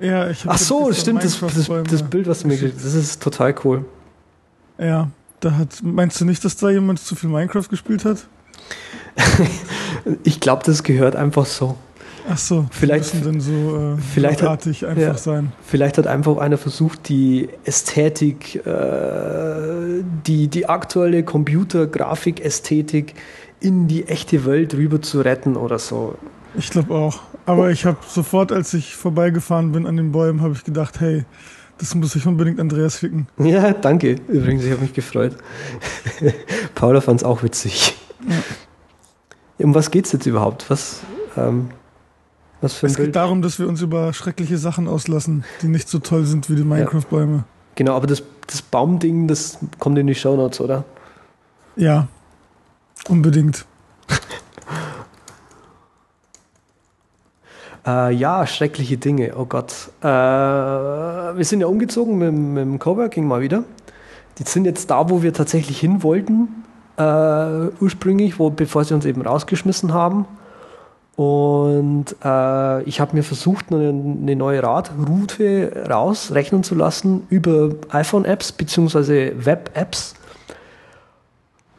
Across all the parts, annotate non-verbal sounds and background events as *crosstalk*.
Ja, ich Ach so, stimmt, das, das, das, Bild, was du mir geschickt das ist total cool. Ja, da hat, meinst du nicht, dass da jemand zu viel Minecraft gespielt hat? *laughs* ich glaube, das gehört einfach so. Ach so, vielleicht müssen dann so äh, vielleicht hat, einfach ja, sein. Vielleicht hat einfach einer versucht, die Ästhetik, äh, die, die aktuelle Computergrafik-Ästhetik in die echte Welt rüber zu retten oder so. Ich glaube auch. Aber ich habe sofort, als ich vorbeigefahren bin an den Bäumen, habe ich gedacht, hey, das muss ich unbedingt Andreas schicken. Ja, danke. Übrigens, ich habe mich gefreut. *laughs* Paula fand es auch witzig. Ja. Um was geht es jetzt überhaupt? Was, ähm, was für ein Es Bild? geht darum, dass wir uns über schreckliche Sachen auslassen, die nicht so toll sind wie die Minecraft-Bäume. Ja. Genau, aber das, das Baumding, das kommt in die Shownotes, oder? Ja, unbedingt. Äh, ja, schreckliche Dinge, oh Gott. Äh, wir sind ja umgezogen mit, mit dem Coworking mal wieder. Die sind jetzt da, wo wir tatsächlich hin wollten, äh, ursprünglich, wo, bevor sie uns eben rausgeschmissen haben. Und äh, ich habe mir versucht, eine, eine, neue Radroute rausrechnen zu lassen über iPhone-Apps bzw. Web-Apps.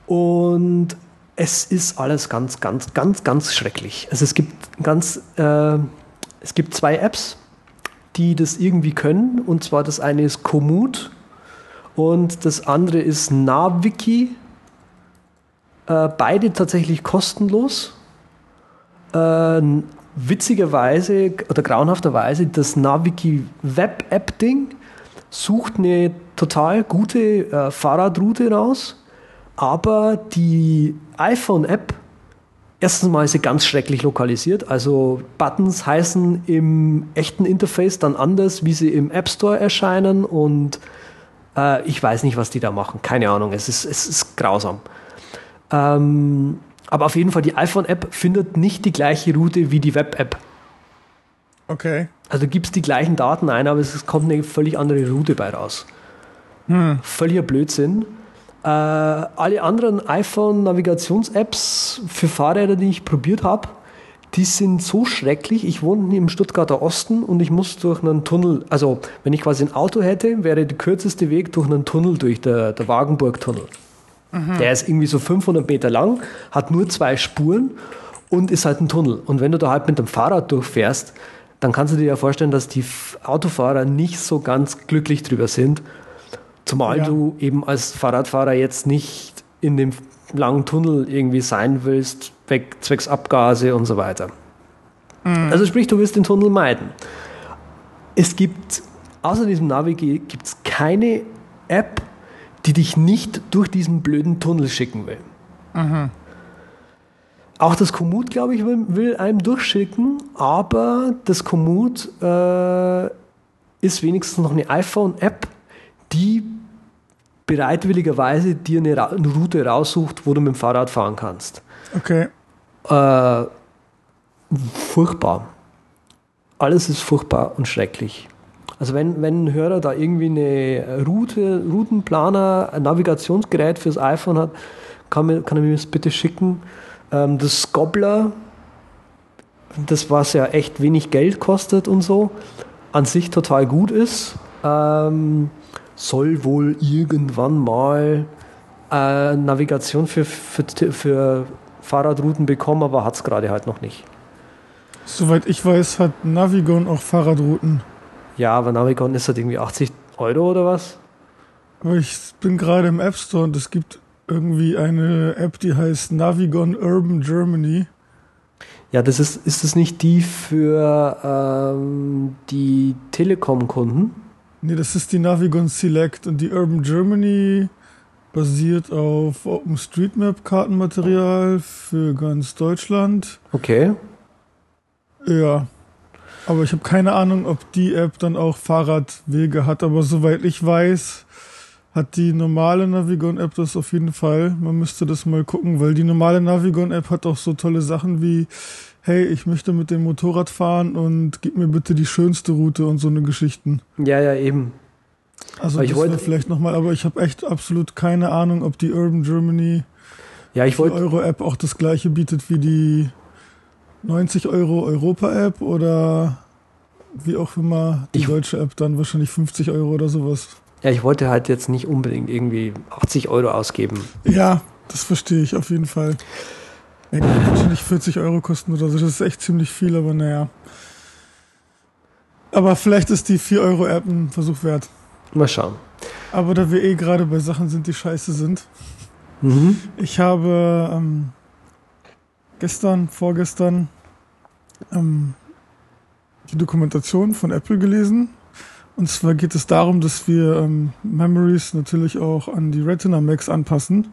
Und es ist alles ganz, ganz, ganz, ganz schrecklich. Also es gibt ganz, äh, es gibt zwei Apps, die das irgendwie können. Und zwar das eine ist Komoot und das andere ist Naviki. Äh, beide tatsächlich kostenlos. Äh, witzigerweise oder grauenhafterweise das Naviki Web App Ding sucht eine total gute äh, Fahrradroute raus aber die iPhone-App, erstens mal ist sie ganz schrecklich lokalisiert. Also Buttons heißen im echten Interface dann anders, wie sie im App Store erscheinen. Und äh, ich weiß nicht, was die da machen. Keine Ahnung. Es ist, es ist grausam. Ähm, aber auf jeden Fall, die iPhone-App findet nicht die gleiche Route wie die Web-App. Okay. Also gibt es die gleichen Daten ein, aber es kommt eine völlig andere Route bei raus. Hm. Völliger Blödsinn. Äh, alle anderen iPhone-Navigations-Apps für Fahrräder, die ich probiert habe, die sind so schrecklich. Ich wohne im Stuttgarter Osten und ich muss durch einen Tunnel, also wenn ich quasi ein Auto hätte, wäre der kürzeste Weg durch einen Tunnel, durch der, der Wagenburg-Tunnel. Mhm. Der ist irgendwie so 500 Meter lang, hat nur zwei Spuren und ist halt ein Tunnel. Und wenn du da halt mit dem Fahrrad durchfährst, dann kannst du dir ja vorstellen, dass die Autofahrer nicht so ganz glücklich drüber sind, Zumal ja. du eben als Fahrradfahrer jetzt nicht in dem langen Tunnel irgendwie sein willst, weg, zwecks Abgase und so weiter. Mhm. Also sprich, du wirst den Tunnel meiden. Es gibt, außer diesem Navi gibt es keine App, die dich nicht durch diesen blöden Tunnel schicken will. Mhm. Auch das Komoot, glaube ich, will, will, einem durchschicken, aber das Komoot äh, ist wenigstens noch eine iPhone-App, die bereitwilligerweise dir eine, Ra eine, Route raussucht, wo du mit dem Fahrrad fahren kannst. Okay. Äh, furchtbar. Alles ist furchtbar und schrecklich. Also wenn, wenn ein Hörer da irgendwie eine Route, Routenplaner, ein Navigationsgerät fürs iPhone hat, kann, mir, kann er mir das bitte schicken. Ähm, das Scobbler, das was ja echt wenig Geld kostet und so, an sich total gut ist. Ähm, soll wohl irgendwann mal äh, Navigation für, für, für Fahrradrouten bekommen, aber hat es gerade halt noch nicht. Soweit ich weiß, hat Navigon auch Fahrradrouten. Ja, aber Navigon ist halt irgendwie 80 Euro oder was? Aber ich bin gerade im App Store und es gibt irgendwie eine App, die heißt Navigon Urban Germany. Ja, das ist, ist das nicht die für ähm, die Telekom-Kunden? Nee, das ist die Navigon Select und die Urban Germany basiert auf OpenStreetMap-Kartenmaterial für ganz Deutschland. Okay. Ja. Aber ich habe keine Ahnung, ob die App dann auch Fahrradwege hat. Aber soweit ich weiß, hat die normale Navigon-App das auf jeden Fall. Man müsste das mal gucken, weil die normale Navigon-App hat auch so tolle Sachen wie hey, ich möchte mit dem Motorrad fahren und gib mir bitte die schönste Route und so eine Geschichten. Ja, ja, eben. Also aber ich wollte vielleicht nochmal, aber ich habe echt absolut keine Ahnung, ob die Urban Germany ja, ich wollte Euro-App auch das gleiche bietet wie die 90 Euro Europa-App oder wie auch immer, die Ich- deutsche App dann wahrscheinlich 50 Euro oder sowas. Ja, ich wollte halt jetzt nicht unbedingt irgendwie 80 Euro ausgeben. Ja, das verstehe ich auf jeden Fall. Ja, die wird wahrscheinlich 40 Euro kosten oder so. Das ist echt ziemlich viel, aber naja. Aber vielleicht ist die 4 Euro App ein Versuch wert. Mal schauen. Aber da wir eh gerade bei Sachen sind, die scheiße sind. Mhm. Ich habe ähm, gestern, vorgestern ähm, die Dokumentation von Apple gelesen. Und zwar geht es darum, dass wir ähm, Memories natürlich auch an die Retina Max anpassen.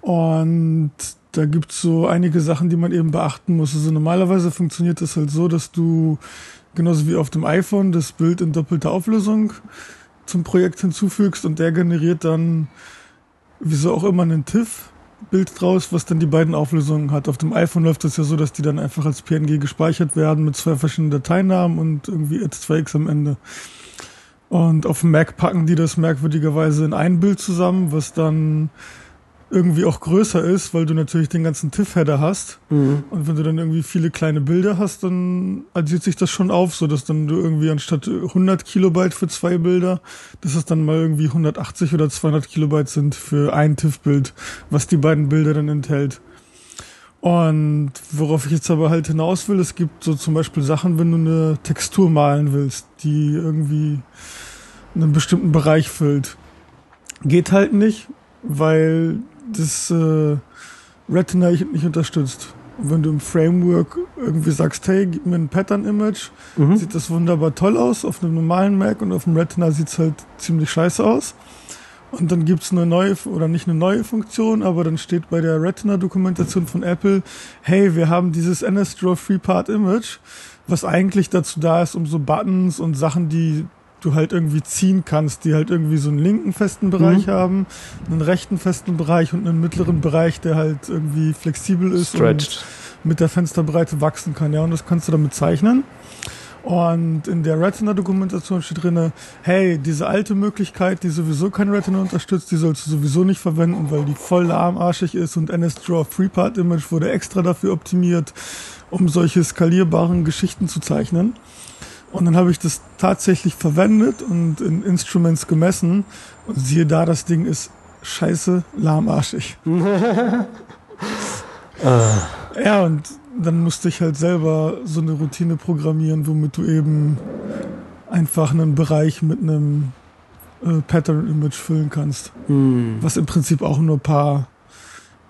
Und da gibt es so einige Sachen, die man eben beachten muss. Also normalerweise funktioniert das halt so, dass du genauso wie auf dem iPhone das Bild in doppelter Auflösung zum Projekt hinzufügst und der generiert dann wieso auch immer einen TIFF-Bild draus, was dann die beiden Auflösungen hat. Auf dem iPhone läuft das ja so, dass die dann einfach als PNG gespeichert werden mit zwei verschiedenen Dateinamen und irgendwie Add2x am Ende. Und auf dem Mac packen die das merkwürdigerweise in ein Bild zusammen, was dann irgendwie auch größer ist, weil du natürlich den ganzen TIFF-Header hast. Mhm. Und wenn du dann irgendwie viele kleine Bilder hast, dann addiert sich das schon auf, so dass dann du irgendwie anstatt 100 Kilobyte für zwei Bilder, dass es dann mal irgendwie 180 oder 200 Kilobyte sind für ein TIFF-Bild, was die beiden Bilder dann enthält. Und worauf ich jetzt aber halt hinaus will, es gibt so zum Beispiel Sachen, wenn du eine Textur malen willst, die irgendwie einen bestimmten Bereich füllt. Geht halt nicht, weil das äh, Retina nicht unterstützt. Und wenn du im Framework irgendwie sagst, hey, gib mir ein Pattern-Image, Mhm. sieht das wunderbar toll aus. Auf einem normalen Mac und auf dem Retina sieht's halt ziemlich scheiße aus. Und dann gibt's eine neue, oder nicht eine neue Funktion, aber dann steht bei der Retina-Dokumentation von Apple, hey, wir haben dieses NSDraw Three-Part Image, was eigentlich dazu da ist, um so Buttons und Sachen, die du halt irgendwie ziehen kannst, die halt irgendwie so einen linken festen Bereich Mhm. haben, einen rechten festen Bereich und einen mittleren Bereich, der halt irgendwie flexibel ist Stretched. und mit der Fensterbreite wachsen kann. Ja, und das kannst du damit zeichnen. Und in der Retina-Dokumentation steht drinne, hey, diese alte Möglichkeit, die sowieso kein Retina unterstützt, die sollst du sowieso nicht verwenden, weil die voll lahmarschig ist und NSDraw Three-Part Image wurde extra dafür optimiert, um solche skalierbaren Geschichten zu zeichnen. Und dann habe ich das tatsächlich verwendet und in Instruments gemessen und siehe da, das Ding ist scheiße lahmarschig. *laughs* Ja, und dann musste ich halt selber so eine Routine programmieren, womit du eben einfach einen Bereich mit einem äh, Pattern-Image füllen kannst. Mhm. Was im Prinzip auch nur paar,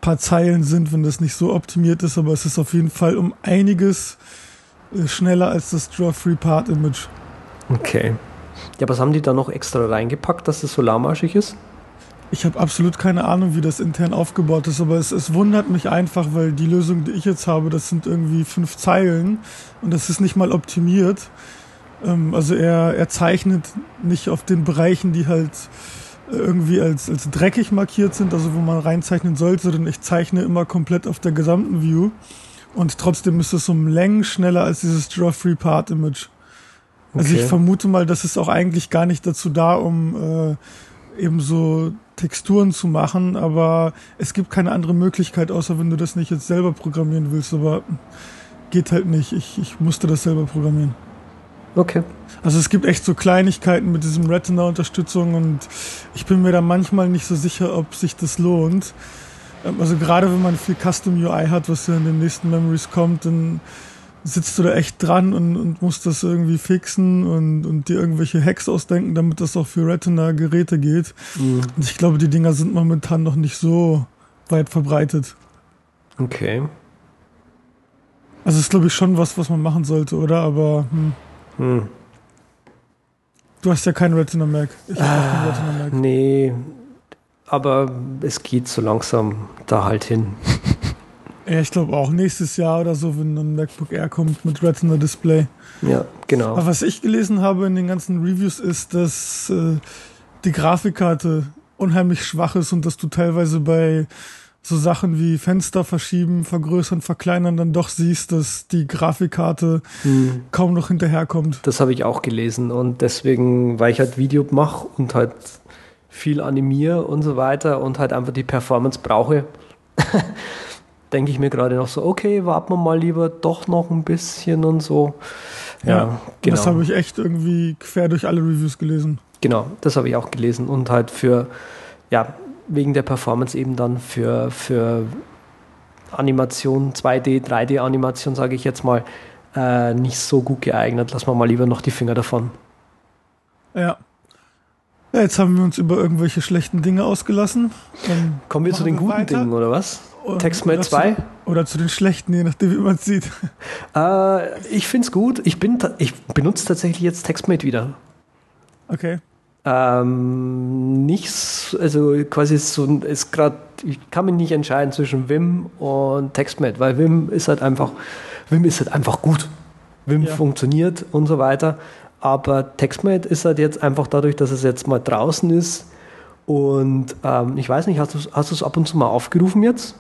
paar Zeilen sind, wenn das nicht so optimiert ist, aber es ist auf jeden Fall um einiges äh, schneller als das Draw Free Part Image. Okay. Ja, was haben die da noch extra reingepackt, dass das so lahmarschig ist? Ich habe absolut keine Ahnung, wie das intern aufgebaut ist, aber es, es wundert mich einfach, weil die Lösung, die ich jetzt habe, das sind irgendwie fünf Zeilen und das ist nicht mal optimiert. Ähm, also er, er zeichnet nicht auf den Bereichen, die halt äh, irgendwie als, als dreckig markiert sind, also wo man reinzeichnen sollte, sondern ich zeichne immer komplett auf der gesamten View und trotzdem ist es um Längen schneller als dieses Draw Free Part Image. Also Okay. ich vermute mal, das ist auch eigentlich gar nicht dazu da, um äh, eben so Texturen zu machen, aber es gibt keine andere Möglichkeit, außer wenn du das nicht jetzt selber programmieren willst, aber geht halt nicht. Ich, ich musste das selber programmieren. Okay. Also es gibt echt so Kleinigkeiten mit diesem Retina-Unterstützung und ich bin mir da manchmal nicht so sicher, ob sich das lohnt. Ähm, Also gerade wenn man viel Custom UI hat, was ja in den nächsten Memories kommt, dann sitzt du da echt dran und, und musst das irgendwie fixen und, und dir irgendwelche Hacks ausdenken, damit das auch für Retina-Geräte geht. Mhm. Und ich glaube, die Dinger sind momentan noch nicht so weit verbreitet. Okay. Also ist, glaube ich, schon was, was man machen sollte, oder? Aber hm, Hm. du hast ja keinen Retina Mac. Ich habe auch keinen Retina Mac. Nee, aber es geht so langsam da halt hin. *laughs* Ja, ich glaube auch nächstes Jahr oder so, wenn ein MacBook Air kommt mit Retina Display. Ja, genau. Aber was ich gelesen habe in den ganzen Reviews ist, dass äh, die Grafikkarte unheimlich schwach ist und dass du teilweise bei so Sachen wie Fenster verschieben, vergrößern, verkleinern dann doch siehst, dass die Grafikkarte Hm. kaum noch hinterherkommt. Das habe ich auch gelesen und deswegen, weil ich halt Video mache und halt viel animiere und so weiter und halt einfach die Performance brauche, *laughs* denke ich mir gerade noch so, okay, warten wir mal lieber doch noch ein bisschen und so. Ja, Ja, genau. Das habe ich echt irgendwie quer durch alle Reviews gelesen. Genau, das habe ich auch gelesen und halt für, ja, wegen der Performance eben dann für, für Animation, 2D, 3D-Animation, sage ich jetzt mal, äh, nicht so gut geeignet. Lassen wir mal lieber noch die Finger davon. Ja. Ja. Jetzt haben wir uns über irgendwelche schlechten Dinge ausgelassen. Dann Kommen wir zu den guten weiter. Dingen, oder was? TextMate oder zu- 2? Oder zu den schlechten, je nachdem, wie man es sieht. Äh, ich finde es gut. Ich, bin ich benutze tatsächlich jetzt TextMate wieder. Okay. Ähm, nichts, also quasi so ein- ist gerade, ich kann mich nicht entscheiden zwischen Vim und TextMate, weil Vim ist halt einfach, Vim ist halt einfach gut. Vim Ja. funktioniert und so weiter. Aber TextMate ist halt jetzt einfach dadurch, dass es jetzt mal draußen ist. Und ähm, ich weiß nicht, hast du es ab und zu mal aufgerufen jetzt?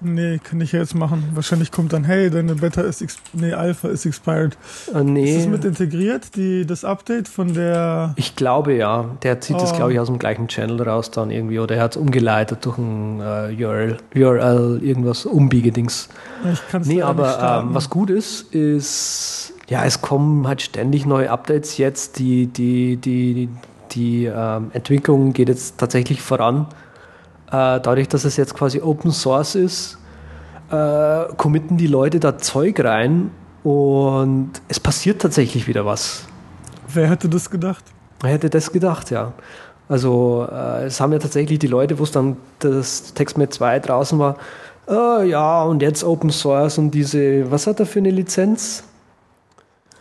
Nee, kann ich ja jetzt machen. Wahrscheinlich kommt dann, hey, deine Beta ist, nee, Alpha ist expired. Äh, nee. Ist das mit integriert, die, das Update von der, Ich glaube ja. Der zieht das, Oh. glaube ich, aus dem gleichen Channel raus dann irgendwie. Oder er hat es umgeleitet durch ein äh, URL, URL, irgendwas Umbiegedings. ich kann es Nee, aber ähm, was gut ist, ist, ja, es kommen halt ständig neue Updates jetzt. Die, die, die, die ähm, Entwicklung geht jetzt tatsächlich voran. Äh, dadurch, dass es jetzt quasi Open Source ist, äh, committen die Leute da Zeug rein und es passiert tatsächlich wieder was. Wer hätte das gedacht? Wer hätte das gedacht, ja. Also äh, es haben ja tatsächlich die Leute, wo es dann das TextMate 2 draußen war, äh, ja, und jetzt Open Source und diese, was hat er für eine Lizenz?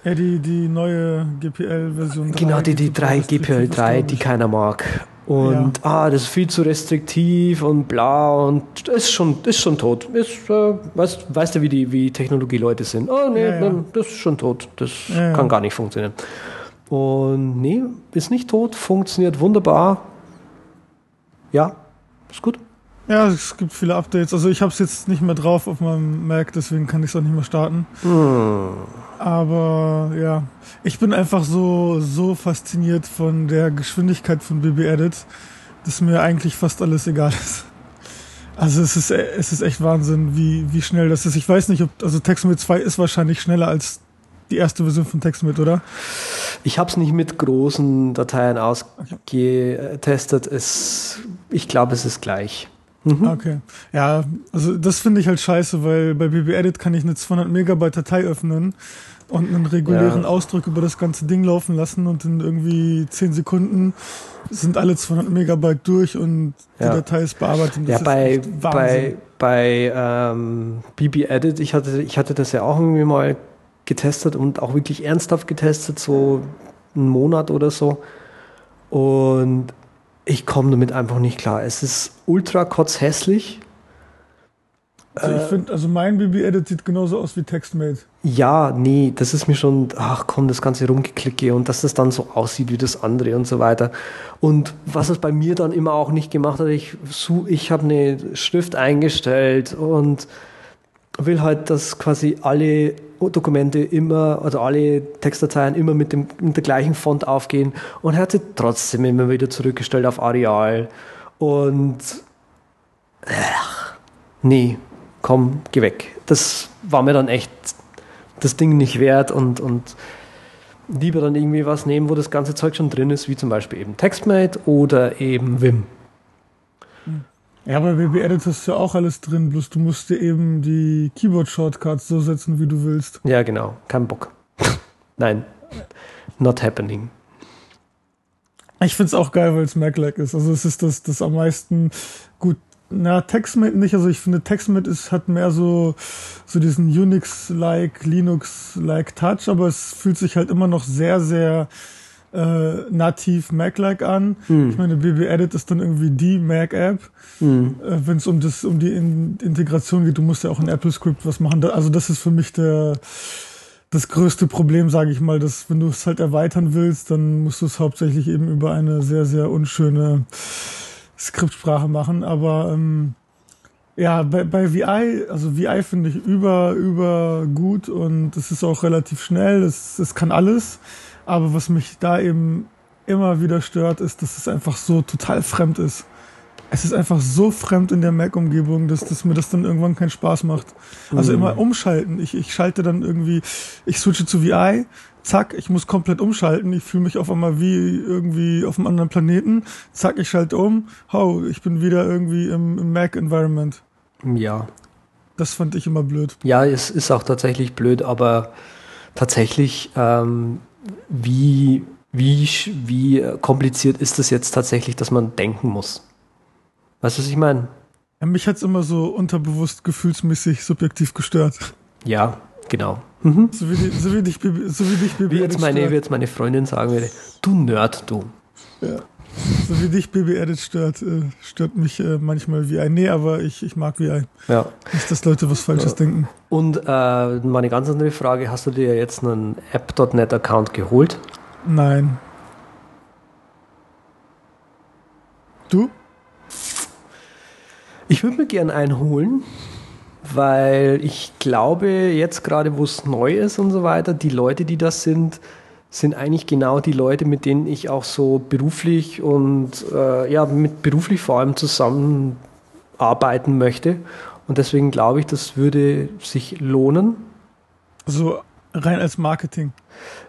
Ja, die, die neue GPL-Version 3. genau, die, die super 3 restriktiv GPL ist, 3, glaub die keiner mag. Und ah, das ist viel zu restriktiv und bla und ist schon, ist schon tot. Ist, äh, weißt, weißt du, wie die wie Technologieleute sind? Oh nee, Ja, ja. nein, das ist schon tot. Das Ja, ja. kann gar nicht funktionieren. Und nee, ist nicht tot, funktioniert wunderbar. Ja, ist gut. Ja, es gibt viele Updates. Also ich habe es jetzt nicht mehr drauf auf meinem Mac, deswegen kann ich es auch nicht mehr starten. Hm. Aber ja, ich bin einfach so, so fasziniert von der Geschwindigkeit von BB Edit, dass mir eigentlich fast alles egal ist. Also es ist, es ist echt Wahnsinn, wie, wie schnell das ist. Ich weiß nicht, ob, also TextMate 2 ist wahrscheinlich schneller als die erste Version von TextMate, oder? Ich habe es nicht mit großen Dateien ausgetestet. Es, ich glaube, es ist gleich. Mhm. Okay. Ja, also das finde ich halt scheiße, weil bei BB Edit kann ich eine 200 Megabyte Datei öffnen und einen regulären Ja. Ausdruck über das ganze Ding laufen lassen und in irgendwie 10 Sekunden sind alle 200 Megabyte durch und die Ja. Datei ist bearbeitet. Ja, bei, bei, bei ähm, BB Edit, ich hatte, ich hatte das ja auch irgendwie mal getestet und auch wirklich ernsthaft getestet, so einen Monat oder so. Und ich komme damit einfach nicht klar. Es ist ultra kotzhässlich. Also ich finde, also mein BB Edit sieht genauso aus wie TextMate. Ja, nee, das ist mir schon, ach komm, das ganze Rumgeklicke und dass das dann so aussieht wie das andere und so weiter. Und was es bei mir dann immer auch nicht gemacht hat, ich, ich habe eine Schrift eingestellt und will halt, dass quasi alle Dokumente immer, also alle Textdateien immer mit, dem, mit der gleichen Font aufgehen und er hatte trotzdem immer wieder zurückgestellt auf Areal. Und ach, nee, komm, geh weg. Das war mir dann echt das Ding nicht wert und, und lieber dann irgendwie was nehmen, wo das ganze Zeug schon drin ist, wie zum Beispiel eben TextMate oder eben Vim. Ja, bei BB Edit ist ja auch alles drin, bloß du musst dir eben die Keyboard-Shortcuts so setzen, wie du willst. Ja, genau, kein Bock. *laughs* Nein, not happening. Ich find's auch geil, weil es Mac-like ist. Also es ist das, das am meisten gut. Na, TextMate nicht. Also ich finde, TextMate ist, hat mehr so, so diesen Unix-like, Linux-like Touch, aber es fühlt sich halt immer noch sehr, sehr äh, nativ Mac-like an. Ich meine, BB Edit ist dann irgendwie die Mac-App. Hm. Äh, Wenn es um das, um die In Integration geht, du musst ja auch in AppleScript was machen. Da, also das ist für mich der, das größte Problem, sage ich mal, dass wenn du es halt erweitern willst, dann musst du es hauptsächlich eben über eine sehr, sehr unschöne Skriptsprache machen. Aber ähm, ja, bei, bei VI, also VI finde ich über, über gut und es ist auch relativ schnell, es, es kann alles. Aber was mich da eben immer wieder stört, ist, dass es einfach so total fremd ist. es ist einfach so fremd in der Mac-Umgebung, dass, dass mir das dann irgendwann keinen Spaß macht. Also Mhm. immer umschalten. Ich, ich schalte dann irgendwie, ich switche zu VI, zack, ich muss komplett umschalten. Ich fühle mich auf einmal wie irgendwie auf einem anderen Planeten. Zack, ich schalte um. Hau, ich bin wieder irgendwie im, im Mac-Environment. Ja. Das fand ich immer blöd. Ja, es ist auch tatsächlich blöd, aber tatsächlich, ähm, wie, wie, wie kompliziert ist es jetzt tatsächlich, dass man denken muss? Weißt du, was ich meine? Ja, mich hat's immer so unterbewusst gefühlsmäßig subjektiv gestört. Ja, genau. Mhm. So wie, die, so wie dich, so wie dich Wie jetzt, meine, wie jetzt meine Freundin sagen würde, du Nerd, du. Ja. So wie dich BB Edit stört, äh, stört mich äh, manchmal VI. Nee, aber ich, ich mag VI. Ja. Nicht, dass Leute was Falsches Ja. denken. Und äh, meine ganz andere Frage, hast du dir jetzt einen App.net-Account geholt? Nein. Du? Ich würde mir gern einen holen, weil ich glaube, jetzt gerade, wo es neu ist und so weiter, die Leute, die das sind, sind eigentlich genau die Leute, mit denen ich auch so beruflich und äh, ja, mit beruflich vor allem zusammenarbeiten möchte. Und deswegen glaube ich, das würde sich lohnen. So rein als Marketing.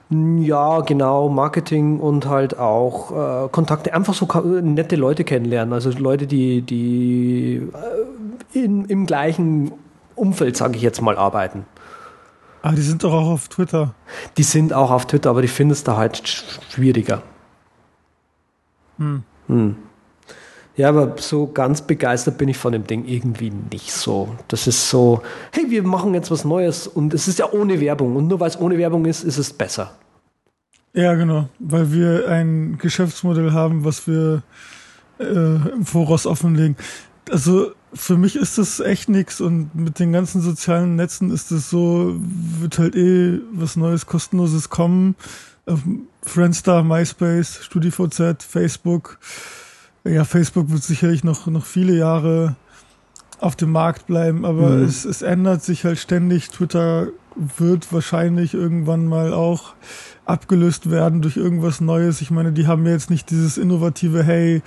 Ja, genau, Marketing und halt auch äh, Kontakte, einfach so nette Leute kennenlernen. Also Leute, die, die äh, in, im gleichen Umfeld, sage ich jetzt mal, arbeiten. Ah, die sind doch auch auf Twitter. Die sind auch auf Twitter, aber die findest du halt sch- schwieriger. Hm. Hm. Ja, aber so ganz begeistert bin ich von dem Ding irgendwie nicht so. Das ist so, hey, wir machen jetzt was Neues und es ist ja ohne Werbung und nur weil es ohne Werbung ist, ist es besser. Ja, genau. Weil wir ein Geschäftsmodell haben, was wir äh, im Voraus offenlegen. Also für mich ist das echt nix und mit den ganzen sozialen Netzen ist es so, wird halt eh was Neues, kostenloses kommen. Auf Friendstar, MySpace, StudiVZ, Facebook. Ja, Facebook wird sicherlich noch, noch viele Jahre auf dem Markt bleiben, aber Mhm. es, es ändert sich halt ständig. Twitter wird wahrscheinlich irgendwann mal auch abgelöst werden durch irgendwas Neues. Ich meine, die haben ja jetzt nicht dieses innovative, hey,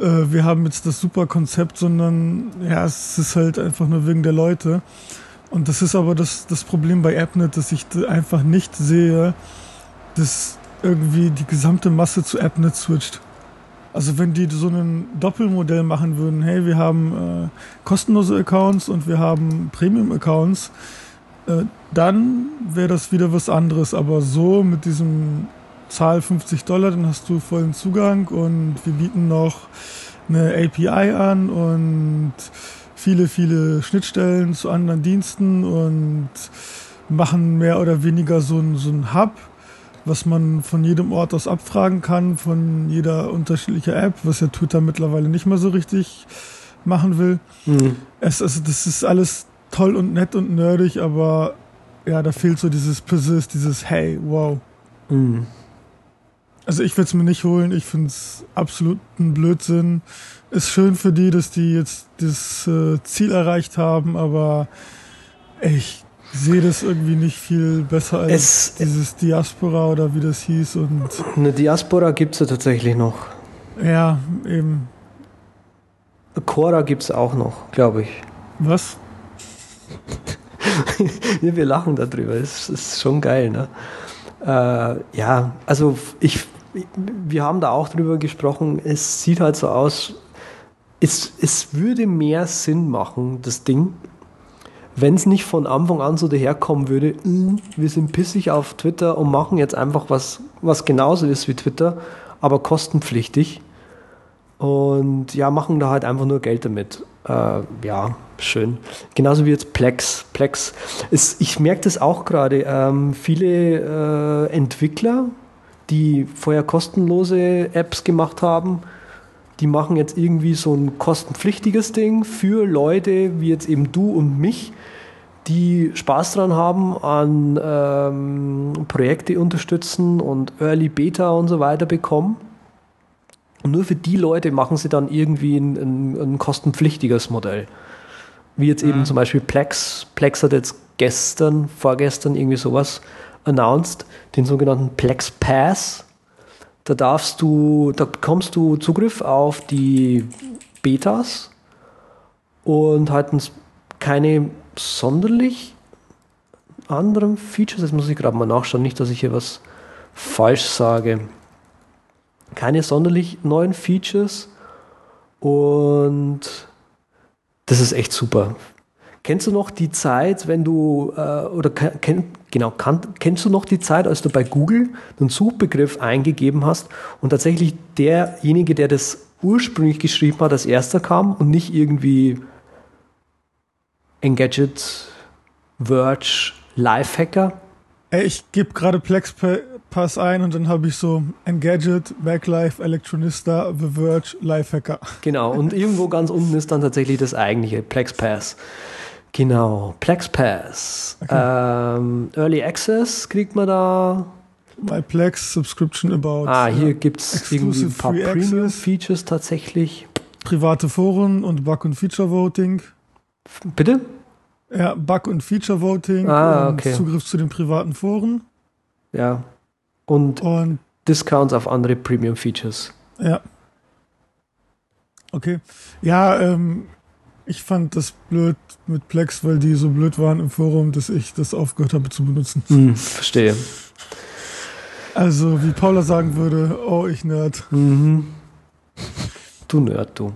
äh, wir haben jetzt das super Konzept, sondern ja, es ist halt einfach nur wegen der Leute. Und das ist aber das, das Problem bei AppNet, dass ich einfach nicht sehe, dass irgendwie die gesamte Masse zu AppNet switcht. Also wenn die so ein Doppelmodell machen würden, hey, wir haben äh, kostenlose Accounts und wir haben Premium-Accounts, äh, dann wäre das wieder was anderes. Aber so mit diesem Zahl 50 Dollar, dann hast du vollen Zugang und wir bieten noch eine API an und viele, viele Schnittstellen zu anderen Diensten und machen mehr oder weniger so ein, so ein Hub, was man von jedem Ort aus abfragen kann, von jeder unterschiedlichen App, was ja Twitter mittlerweile nicht mehr so richtig machen will. Mhm. Es, also das ist alles toll und nett und nerdig, aber ja, da fehlt so dieses Persist, dieses Hey, wow. Mhm. Also ich würde es mir nicht holen, ich finde es absolut ein Blödsinn. Ist schön für die, dass die jetzt das äh, Ziel erreicht haben, aber ich sehe das irgendwie nicht viel besser als Es- dieses Diaspora oder wie das hieß und Eine Diaspora gibt es ja tatsächlich noch. ja, eben. Cora gibt es auch noch, glaube ich. Was? *laughs* Wir lachen darüber. Es ist schon geil, ne? Äh, ja, also ich, wir haben da auch drüber gesprochen. Es sieht halt so aus, es, es würde mehr Sinn machen, das Ding, wenn es nicht von Anfang an so daherkommen würde, "Mm, wir sind pissig auf Twitter und machen jetzt einfach was, was genauso ist wie Twitter, aber kostenpflichtig. Und ja, machen da halt einfach nur Geld damit. Äh, ja, schön. Genauso wie jetzt Plex. Plex ist, ich merke das auch gerade. Ähm, viele äh, Entwickler, die vorher kostenlose Apps gemacht haben, die machen jetzt irgendwie so ein kostenpflichtiges Ding für Leute wie jetzt eben du und mich, die Spaß dran haben, an ähm, Projekte unterstützen und Early Beta und so weiter bekommen. Und nur für die Leute machen sie dann irgendwie ein, ein, ein kostenpflichtiges Modell. Wie jetzt eben zum Beispiel Plex. Plex hat jetzt gestern, vorgestern irgendwie sowas announced, den sogenannten Plex Pass. Da darfst du, da bekommst du Zugriff auf die Betas und halt keine sonderlich anderen Features. Jetzt muss ich gerade mal nachschauen, nicht, dass ich hier was falsch sage. Keine sonderlich neuen Features und das ist echt super. Kennst du noch die Zeit, wenn du, äh, oder kenn, genau, kann, kennst du noch die Zeit, als du bei Google den Suchbegriff eingegeben hast und tatsächlich derjenige, der das ursprünglich geschrieben hat, als erster kam und nicht irgendwie Engadget, Verge, Lifehacker? Ich gebe gerade PlexPass ein und dann habe ich so Engadget, Backlife, Electronista, The Verge, Lifehacker. Genau, und irgendwo ganz unten ist dann tatsächlich das eigentliche, PlexPass. Genau, PlexPass. Okay. Ähm, Early Access kriegt man da. Bei Plex Subscription About. Ah, hier ja, gibt es irgendwie ein paar Premium-Features tatsächlich. Private Foren und Bug- und Feature-Voting. Bitte? Ja, Bug- und Feature-Voting ah, okay. Zugriff zu den privaten Foren. Ja. Und, und Discounts auf andere Premium-Features. Ja. Okay. Ja, ähm, ich fand das blöd mit Plex, weil die so blöd waren im Forum, dass ich das aufgehört habe zu benutzen. Hm, verstehe. Also, wie Paula sagen würde, oh, ich Nerd. Mhm. Du Nerd, du.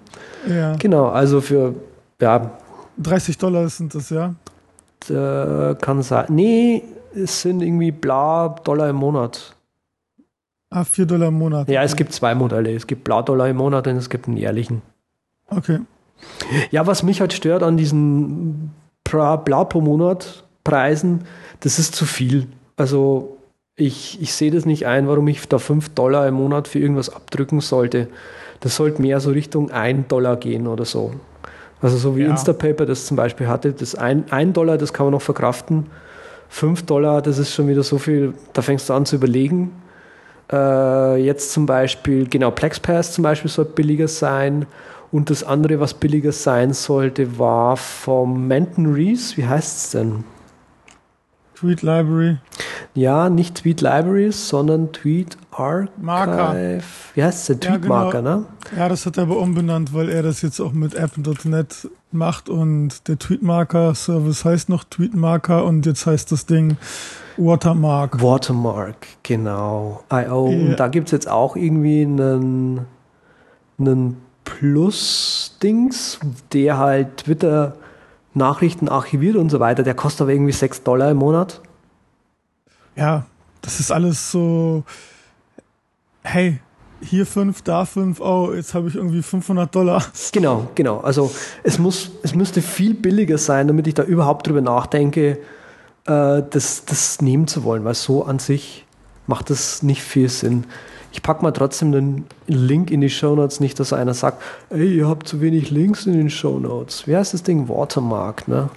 Ja. Genau, also für, ja. 30 Dollar sind das, ja? Äh, kann sein. Nee, es sind irgendwie bla Dollar im Monat. Ah, 4 Dollar im Monat. Ja, es gibt zwei Modelle. Es gibt bla Dollar im Monat und es gibt einen jährlichen. Okay. Ja, was mich halt stört an diesen bla pro Monat Preisen, das ist zu viel. Also ich, ich sehe das nicht ein, warum ich da 5 Dollar im Monat für irgendwas abdrücken sollte. Das sollte mehr so Richtung 1 Dollar gehen oder so. Also so wie ja. Instapaper das zum Beispiel hatte, das 1 Dollar, das kann man noch verkraften. 5 Dollar, das ist schon wieder so viel, da fängst du an zu überlegen. Äh, jetzt zum Beispiel, genau, PlexPass zum Beispiel soll billiger sein. Und das andere, was billiger sein sollte, war vom Menton Reese. Wie heißt es denn? Tweet Library. Ja, nicht Tweet Libraries, sondern Tweet Archive. Marker. Wie heißt es denn? Tweet ja, Marker, genau. ne? Ja, das hat er aber umbenannt, weil er das jetzt auch mit app.net macht und der Tweet Marker Service heißt noch Tweet Marker und jetzt heißt das Ding Watermark. Watermark, genau. IO. Ja. Und da gibt es jetzt auch irgendwie einen, einen Plus-Dings, der halt Twitter Nachrichten archiviert und so weiter. Der kostet aber irgendwie 6 Dollar im Monat. Ja, das ist alles so, hey, hier 5, da 5, oh, jetzt habe ich irgendwie 500 Dollar. Genau, genau. Also es, muss, es müsste viel billiger sein, damit ich da überhaupt drüber nachdenke, äh, das, das nehmen zu wollen, weil so an sich macht das nicht viel Sinn. Ich packe mal trotzdem den Link in die Show Notes, nicht, dass einer sagt, ey, ihr habt zu wenig Links in den Show Notes. Wie heißt das Ding? Watermark, ne?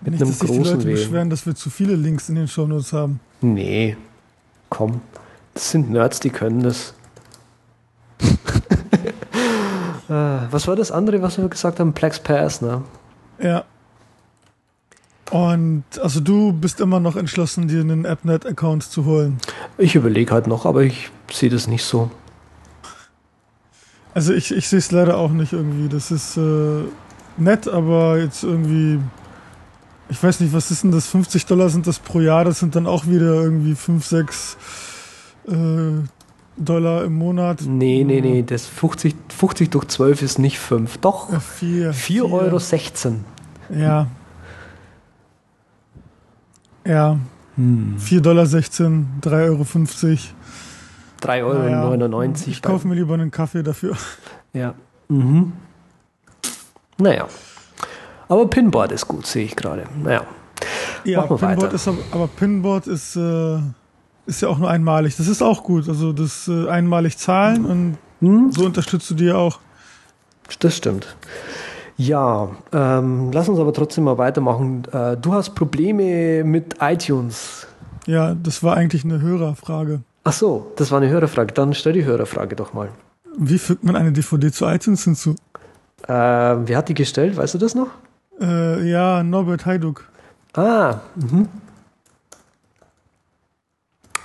Mit nicht, einem dass großen sich die Leute beschweren, dass wir zu viele Links in den Show Notes haben. Nee, komm. Das sind Nerds, die können das. Ah, *laughs* was war das andere, was wir gesagt haben? Plex Pass, ne? Ja. Und also du bist immer noch entschlossen, dir einen AppNet-Account zu holen. Ich überlege halt noch, aber ich sehe das nicht so. Also ich, ich sehe es leider auch nicht irgendwie. Das ist äh, nett, aber jetzt irgendwie, ich weiß nicht, was ist denn das? 50 Dollar sind das pro Jahr, das sind dann auch wieder irgendwie 5, 6 äh, Dollar im Monat. Nee, nee, nee, das 50, 50 durch 12 ist nicht 5. Doch, 4, 4 Euro 16. Ja, ja. Hm. 4,16 Dollar, 3,50 Euro. 3,99 Euro. Naja, ich kaufe mir lieber einen Kaffee dafür. Ja. Mhm. Naja. Aber Pinboard ist gut, sehe ich gerade. Naja. Ja, Pinboard weiter. ist aber, aber Pinboard ist, äh, ist ja auch nur einmalig. Das ist auch gut. Also das äh, einmalig zahlen und hm? so unterstützt du dir auch. Das stimmt. Ja, ähm, lass uns aber trotzdem mal weitermachen. Äh, du hast Probleme mit iTunes. Ja, das war eigentlich eine Hörerfrage. Ach so, das war eine Hörerfrage. Dann stell die Hörerfrage doch mal. Wie fügt man eine DVD zu iTunes hinzu? Äh, wer hat die gestellt? Weißt du das noch? Äh, ja, Norbert Heiduk. Ah, mhm.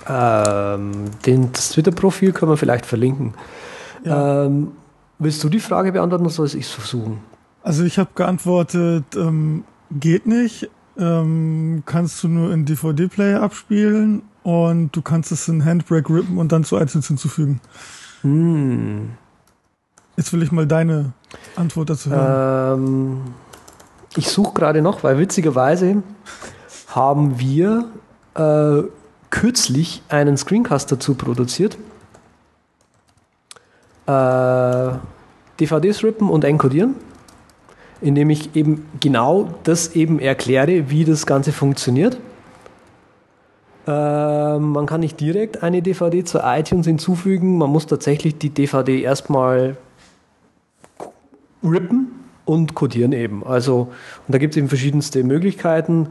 Ähm, den, das Twitter-Profil können wir vielleicht verlinken. Ja. Ähm, Willst du die Frage beantworten oder soll ich es versuchen? Also ich habe geantwortet, ähm, geht nicht. Ähm, kannst du nur in DVD-Player abspielen und du kannst es in Handbrake rippen und dann zu iTunes hinzufügen. Hm. Jetzt will ich mal deine Antwort dazu hören. Ähm, ich suche gerade noch, weil witzigerweise haben wir äh, kürzlich einen Screencast dazu produziert. Äh, DVDs rippen und encodieren, indem ich eben genau das eben erkläre, wie das Ganze funktioniert. Äh, man kann nicht direkt eine DVD zu iTunes hinzufügen, man muss tatsächlich die DVD erstmal rippen und codieren eben. Also, und da gibt es eben verschiedenste Möglichkeiten.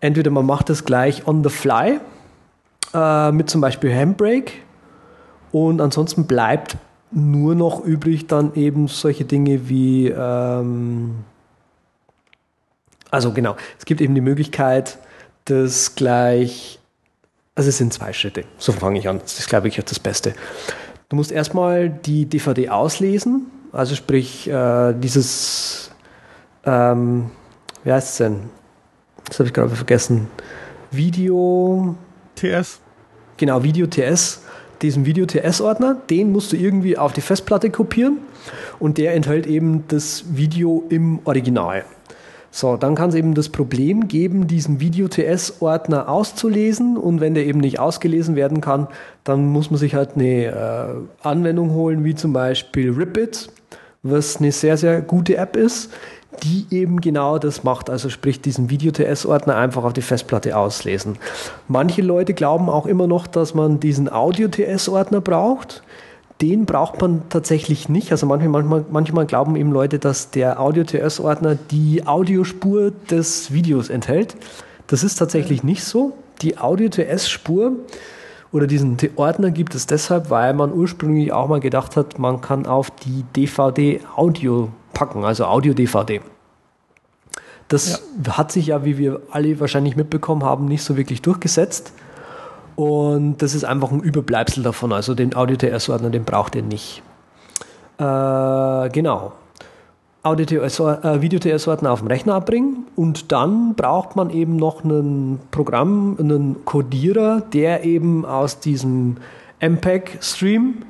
Entweder man macht das gleich on the fly äh, mit zum Beispiel Handbrake und ansonsten bleibt nur noch übrig dann eben solche Dinge wie, ähm, also genau, es gibt eben die Möglichkeit, das gleich, also es sind zwei Schritte, so fange ich an, das ist glaube ich das Beste. Du musst erstmal die DVD auslesen, also sprich äh, dieses, ähm, wie heißt es denn? Das habe ich gerade vergessen. Video. TS. Genau, Video TS. Diesen Video TS-Ordner, den musst du irgendwie auf die Festplatte kopieren und der enthält eben das Video im Original. So, dann kann es eben das Problem geben, diesen Video-TS-Ordner auszulesen und wenn der eben nicht ausgelesen werden kann, dann muss man sich halt eine äh, Anwendung holen, wie zum Beispiel Ripit was eine sehr, sehr gute App ist, die eben genau das macht, also sprich diesen Video-TS-Ordner einfach auf die Festplatte auslesen. Manche Leute glauben auch immer noch, dass man diesen Audio-TS-Ordner braucht. Den braucht man tatsächlich nicht. Also manchmal, manchmal, manchmal glauben eben Leute, dass der Audio-TS-Ordner die Audiospur des Videos enthält. Das ist tatsächlich nicht so. Die Audio-TS-Spur oder diesen Ordner gibt es deshalb, weil man ursprünglich auch mal gedacht hat, man kann auf die DVD Audio packen, also Audio-DVD. Das ja. hat sich ja, wie wir alle wahrscheinlich mitbekommen haben, nicht so wirklich durchgesetzt. Und das ist einfach ein Überbleibsel davon. Also den Audio-TS-Ordner, den braucht ihr nicht. Äh, genau. Äh, Video-TS-Ordner auf dem Rechner abbringen und dann braucht man eben noch ein Programm, einen Codierer, der eben aus diesem MPEG-Stream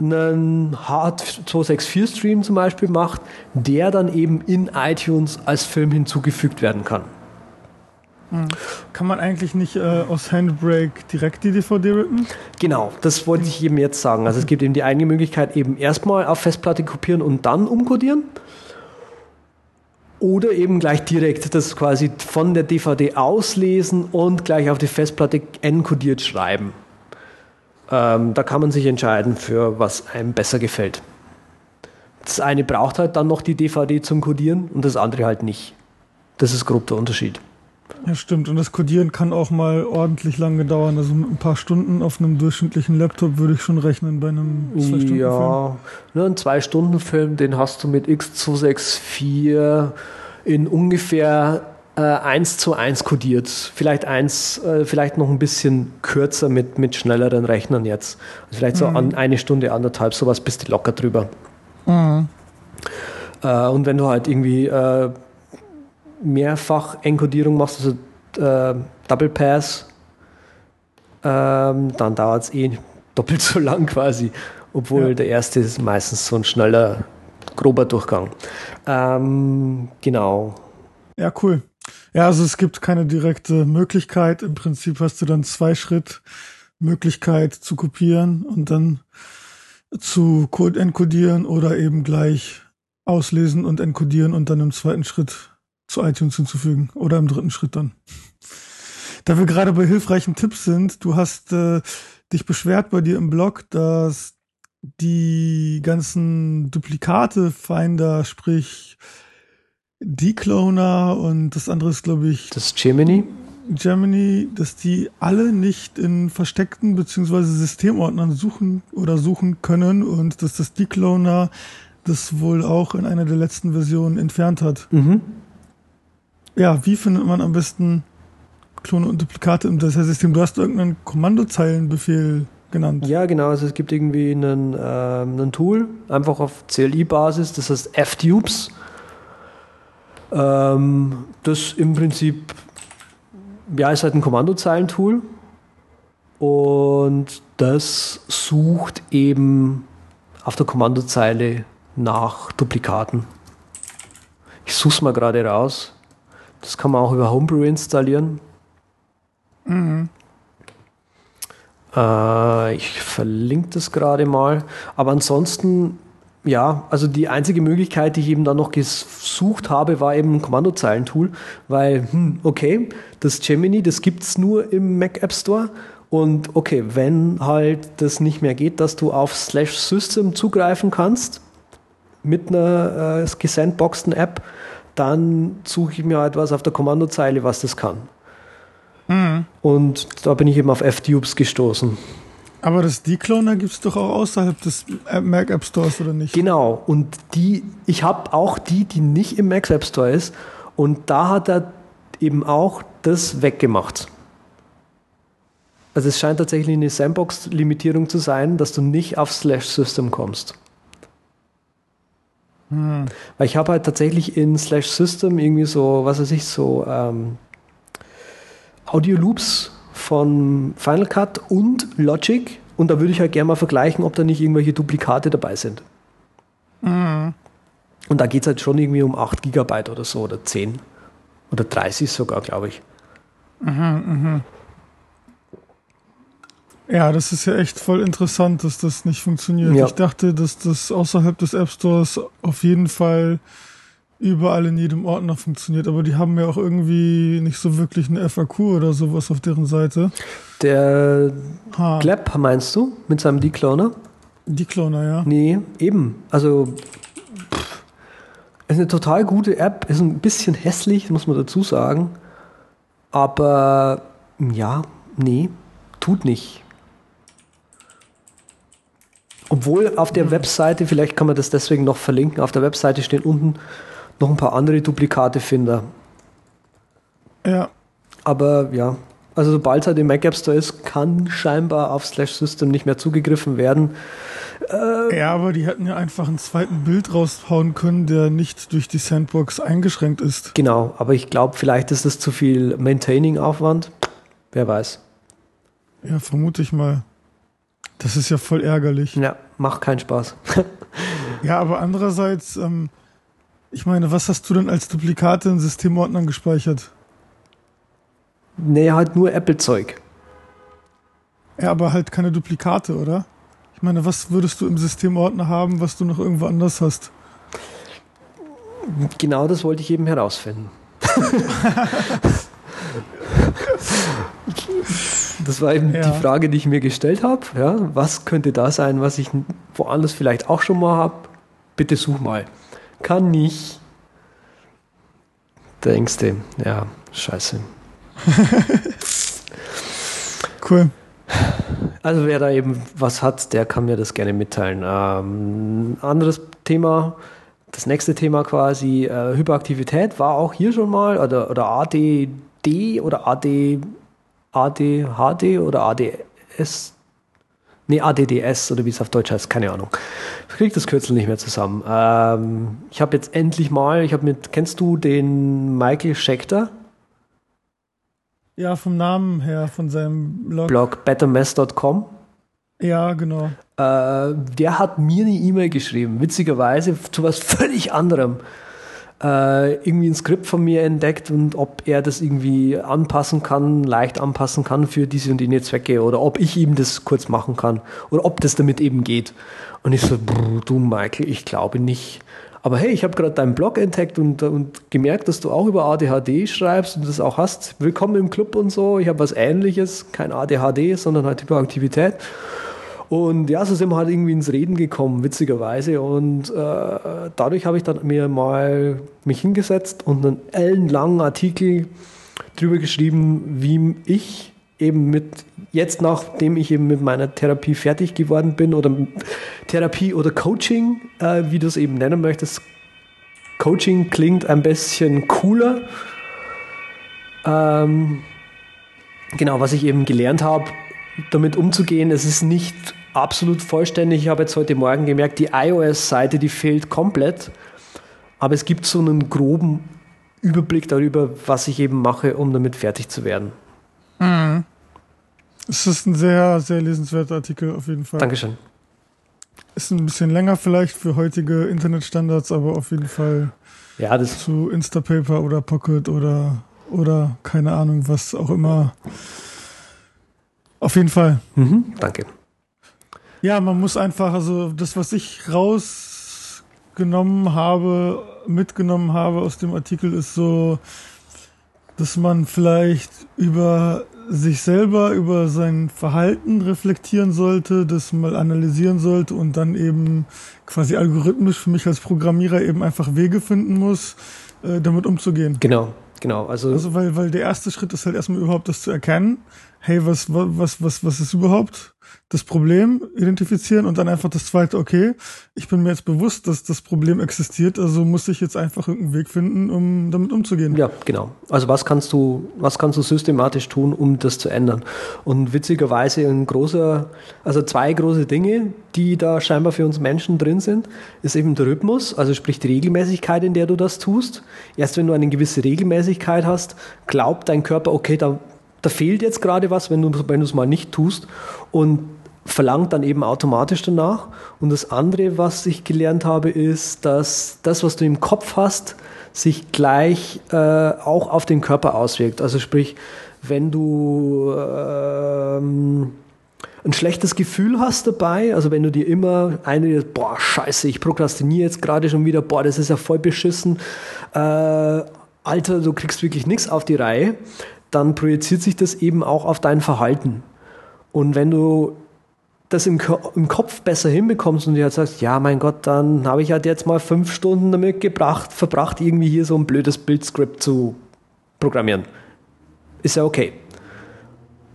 einen H264-Stream zum Beispiel macht, der dann eben in iTunes als Film hinzugefügt werden kann. Hm. Kann man eigentlich nicht äh, aus Handbrake direkt die DVD rippen? Genau, das wollte ich eben jetzt sagen. Also es gibt eben die eine Möglichkeit, eben erstmal auf Festplatte kopieren und dann umcodieren. Oder eben gleich direkt das quasi von der DVD auslesen und gleich auf die Festplatte encodiert schreiben. Ähm, da kann man sich entscheiden, für was einem besser gefällt. Das eine braucht halt dann noch die DVD zum Codieren und das andere halt nicht. Das ist grob der Unterschied. Ja, stimmt. Und das Codieren kann auch mal ordentlich lange dauern. Also mit ein paar Stunden auf einem durchschnittlichen Laptop würde ich schon rechnen bei einem Zwei-Stunden-Film. Ja, ne, ein Zwei-Stunden-Film, den hast du mit X264 in ungefähr äh, 1 zu 1 kodiert. Vielleicht eins, äh, vielleicht noch ein bisschen kürzer mit, mit schnelleren Rechnern jetzt. Also vielleicht so mhm. an eine Stunde, anderthalb, sowas bist du locker drüber. Mhm. Äh, und wenn du halt irgendwie äh, mehrfach Enkodierung machst, also äh, Double Pass, ähm, dann dauert es eh *laughs* doppelt so lang quasi, obwohl ja. der erste ist meistens so ein schneller, grober Durchgang. Ähm, genau. Ja, cool. Ja, also es gibt keine direkte Möglichkeit. Im Prinzip hast du dann zwei Schritt Möglichkeit zu kopieren und dann zu encodieren oder eben gleich auslesen und encodieren und dann im zweiten Schritt zu iTunes hinzufügen oder im dritten Schritt dann. Da wir gerade bei hilfreichen Tipps sind, du hast äh, dich beschwert bei dir im Blog, dass die ganzen Duplikate-Finder, sprich Decloner und das andere ist, glaube ich. Das Gemini? Germany, dass die alle nicht in versteckten beziehungsweise Systemordnern suchen oder suchen können und dass das Decloner das wohl auch in einer der letzten Versionen entfernt hat. Mhm. Ja, wie findet man am besten Klone und Duplikate im Dateisystem? Du hast irgendeinen Kommandozeilenbefehl genannt. Ja, genau. Also es gibt irgendwie einen, ähm, ein Tool, einfach auf CLI-Basis, das heißt F-Tubes. Ähm, das im Prinzip, ja, ist halt ein Kommandozeilentool. Und das sucht eben auf der Kommandozeile nach Duplikaten. Ich suche es mal gerade raus. Das kann man auch über Homebrew installieren. Mhm. Äh, ich verlinke das gerade mal. Aber ansonsten, ja, also die einzige Möglichkeit, die ich eben dann noch gesucht habe, war eben ein Kommandozeilentool, weil, hm, okay, das Gemini, das gibt es nur im Mac App Store. Und okay, wenn halt das nicht mehr geht, dass du auf Slash System zugreifen kannst mit einer äh, gesandboxten App, dann suche ich mir etwas halt auf der Kommandozeile, was das kann. Mhm. Und da bin ich eben auf F-Tubes gestoßen. Aber das Decloner gibt es doch auch außerhalb des Mac App Stores, oder nicht? Genau. Und die, ich habe auch die, die nicht im Mac App Store ist. Und da hat er eben auch das weggemacht. Also es scheint tatsächlich eine Sandbox-Limitierung zu sein, dass du nicht auf Slash System kommst. Hm. Weil ich habe halt tatsächlich in Slash System irgendwie so, was weiß ich, so ähm, Audio-Loops von Final Cut und Logic und da würde ich halt gerne mal vergleichen, ob da nicht irgendwelche Duplikate dabei sind. Mhm. Und da geht es halt schon irgendwie um 8 Gigabyte oder so oder 10 oder 30 sogar, glaube ich. Mhm, mh. Ja, das ist ja echt voll interessant, dass das nicht funktioniert. Ja. Ich dachte, dass das außerhalb des App Stores auf jeden Fall überall in jedem Ordner funktioniert, aber die haben ja auch irgendwie nicht so wirklich eine FAQ oder sowas auf deren Seite. Der ha. Gleb meinst du mit seinem Decloner? Decloner, ja. Nee, eben. Also pff, ist eine total gute App, ist ein bisschen hässlich, muss man dazu sagen. Aber ja, nee, tut nicht. Obwohl auf der Webseite, vielleicht kann man das deswegen noch verlinken, auf der Webseite stehen unten noch ein paar andere Duplikate finde. Ja. Aber ja, also sobald es halt im Mac App Store ist, kann scheinbar auf Slash System nicht mehr zugegriffen werden. Äh, ja, aber die hätten ja einfach einen zweiten Bild raushauen können, der nicht durch die Sandbox eingeschränkt ist. Genau, aber ich glaube, vielleicht ist das zu viel Maintaining-Aufwand. Wer weiß. Ja, vermute ich mal. Das ist ja voll ärgerlich. Ja, macht keinen Spaß. *laughs* ja, aber andererseits, ähm, ich meine, was hast du denn als Duplikate in Systemordnern gespeichert? Nee, halt nur Apple-Zeug. Ja, aber halt keine Duplikate, oder? Ich meine, was würdest du im Systemordner haben, was du noch irgendwo anders hast? Genau das wollte ich eben herausfinden. *laughs* das war eben ja. die Frage, die ich mir gestellt habe. Ja, was könnte da sein, was ich woanders vielleicht auch schon mal habe? Bitte such mal. Kann nicht. Denkst du, ja, scheiße. *laughs* cool. Also wer da eben was hat, der kann mir das gerne mitteilen. Ähm, anderes Thema, das nächste Thema quasi, äh, Hyperaktivität war auch hier schon mal, oder, oder ADD oder AD, ADHD oder ADS Nee, ADDS oder wie es auf Deutsch heißt, keine Ahnung. Ich kriege das Kürzel nicht mehr zusammen. Ähm, ich habe jetzt endlich mal, ich habe mit, kennst du den Michael Schechter? Ja, vom Namen her, von seinem Blog. Blog bettermess.com. Ja, genau. Äh, der hat mir eine E-Mail geschrieben, witzigerweise zu was völlig anderem äh, irgendwie ein Skript von mir entdeckt und ob er das irgendwie anpassen kann, leicht anpassen kann für diese und jene Zwecke oder ob ich ihm das kurz machen kann oder ob das damit eben geht. Und ich so, du Michael, ich glaube nicht. Aber hey, ich habe gerade deinen Blog entdeckt und, und gemerkt, dass du auch über ADHD schreibst und das auch hast. Willkommen im Club und so. Ich habe was ähnliches, kein ADHD, sondern halt Hyperaktivität. Und ja, so sind wir halt irgendwie ins Reden gekommen, witzigerweise. Und äh, dadurch habe ich dann mir mal mich hingesetzt und einen ellenlangen Artikel drüber geschrieben, wie ich eben mit jetzt, nachdem ich eben mit meiner Therapie fertig geworden bin, oder Therapie oder Coaching, äh, wie du es eben nennen möchtest. Coaching klingt ein bisschen cooler. Ähm, genau, was ich eben gelernt habe, damit umzugehen. Es ist nicht absolut vollständig. Ich habe jetzt heute Morgen gemerkt, die iOS-Seite, die fehlt komplett. Aber es gibt so einen groben Überblick darüber, was ich eben mache, um damit fertig zu werden. Mhm. Es ist ein sehr, sehr lesenswerter Artikel auf jeden Fall. Dankeschön. Ist ein bisschen länger vielleicht für heutige Internetstandards, aber auf jeden Fall ja, das zu Instapaper oder Pocket oder, oder keine Ahnung, was auch immer. Auf jeden Fall. Mhm, danke. Ja, man muss einfach, also das, was ich rausgenommen habe, mitgenommen habe aus dem Artikel, ist so, dass man vielleicht über sich selber, über sein Verhalten reflektieren sollte, das mal analysieren sollte und dann eben quasi algorithmisch für mich als Programmierer eben einfach Wege finden muss, äh, damit umzugehen. Genau, genau. Also, also weil, weil der erste Schritt ist halt erstmal überhaupt das zu erkennen. Hey, was, was, was, was ist überhaupt? das Problem identifizieren und dann einfach das zweite, okay, ich bin mir jetzt bewusst, dass das Problem existiert, also muss ich jetzt einfach irgendeinen Weg finden, um damit umzugehen. Ja, genau. Also was kannst du, was kannst du systematisch tun, um das zu ändern? Und witzigerweise ein großer, also zwei große Dinge, die da scheinbar für uns Menschen drin sind, ist eben der Rhythmus, also sprich die Regelmäßigkeit, in der du das tust. Erst wenn du eine gewisse Regelmäßigkeit hast, glaubt dein Körper, okay, da da fehlt jetzt gerade was, wenn du wenn es mal nicht tust und verlangt dann eben automatisch danach. Und das andere, was ich gelernt habe, ist, dass das, was du im Kopf hast, sich gleich äh, auch auf den Körper auswirkt. Also sprich, wenn du ähm, ein schlechtes Gefühl hast dabei, also wenn du dir immer einredest, boah, scheiße, ich prokrastiniere jetzt gerade schon wieder, boah, das ist ja voll beschissen, äh, Alter, du kriegst wirklich nichts auf die Reihe, dann projiziert sich das eben auch auf dein Verhalten. Und wenn du das im, im Kopf besser hinbekommst und dir halt sagst, ja, mein Gott, dann habe ich halt jetzt mal fünf Stunden damit gebracht, verbracht, irgendwie hier so ein blödes Bildskript zu programmieren. Ist ja okay.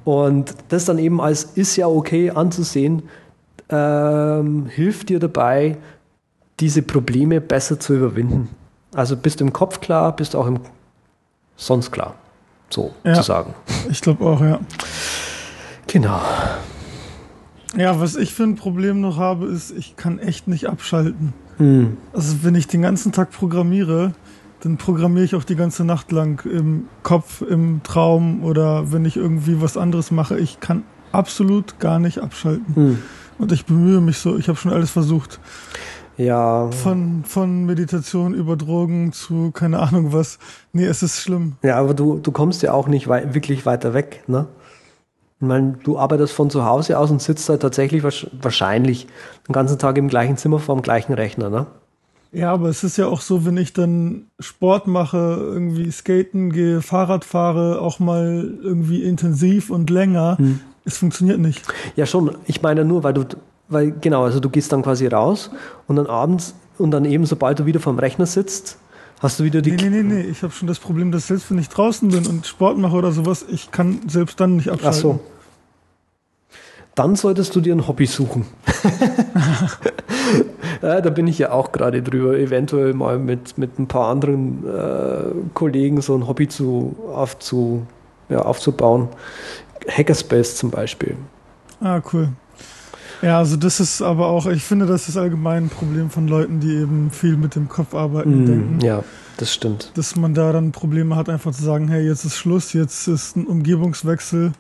Und das dann eben als ist ja okay anzusehen, ähm, hilft dir dabei, diese Probleme besser zu überwinden. Also bist du im Kopf klar, bist du auch im sonst klar so ja, zu sagen. Ich glaube auch, ja. Genau. Ja, was ich für ein Problem noch habe, ist, ich kann echt nicht abschalten. Hm. Also wenn ich den ganzen Tag programmiere, dann programmiere ich auch die ganze Nacht lang im Kopf, im Traum oder wenn ich irgendwie was anderes mache. Ich kann absolut gar nicht abschalten. Hm. Und ich bemühe mich so, ich habe schon alles versucht. Ja. Von, von Meditation über Drogen zu keine Ahnung was. Nee, es ist schlimm. Ja, aber du, du kommst ja auch nicht wei wirklich weiter weg, ne? Ich meine, du arbeitest von zu Hause aus und sitzt da tatsächlich wahrscheinlich den ganzen Tag im gleichen Zimmer vor dem gleichen Rechner, ne? Ja, aber es ist ja auch so, wenn ich dann Sport mache, irgendwie skaten gehe, Fahrrad fahre, auch mal irgendwie intensiv und länger, hm. es funktioniert nicht. Ja, schon. Ich meine nur, weil du weil genau, also du gehst dann quasi raus und dann abends und dann eben, sobald du wieder vorm Rechner sitzt, hast du wieder die. Nee, nee, nee, nee. Ich habe schon das Problem, dass selbst wenn ich draußen bin und Sport mache oder sowas, ich kann selbst dann nicht abschalten. Ach so. Dann solltest du dir ein Hobby suchen. *laughs* ja, da bin ich ja auch gerade drüber, eventuell mal mit, mit ein paar anderen äh, Kollegen so ein Hobby zu, aufzu, ja, aufzubauen. Hackerspace zum Beispiel. Ah, cool. Ja, also das ist aber auch, ich finde, das ist allgemein ein Problem von Leuten, die eben viel mit dem Kopf arbeiten mm, denken. Ja, das stimmt. Dass man da dann Probleme hat, einfach zu sagen, hey, jetzt ist Schluss, jetzt ist ein Umgebungswechsel.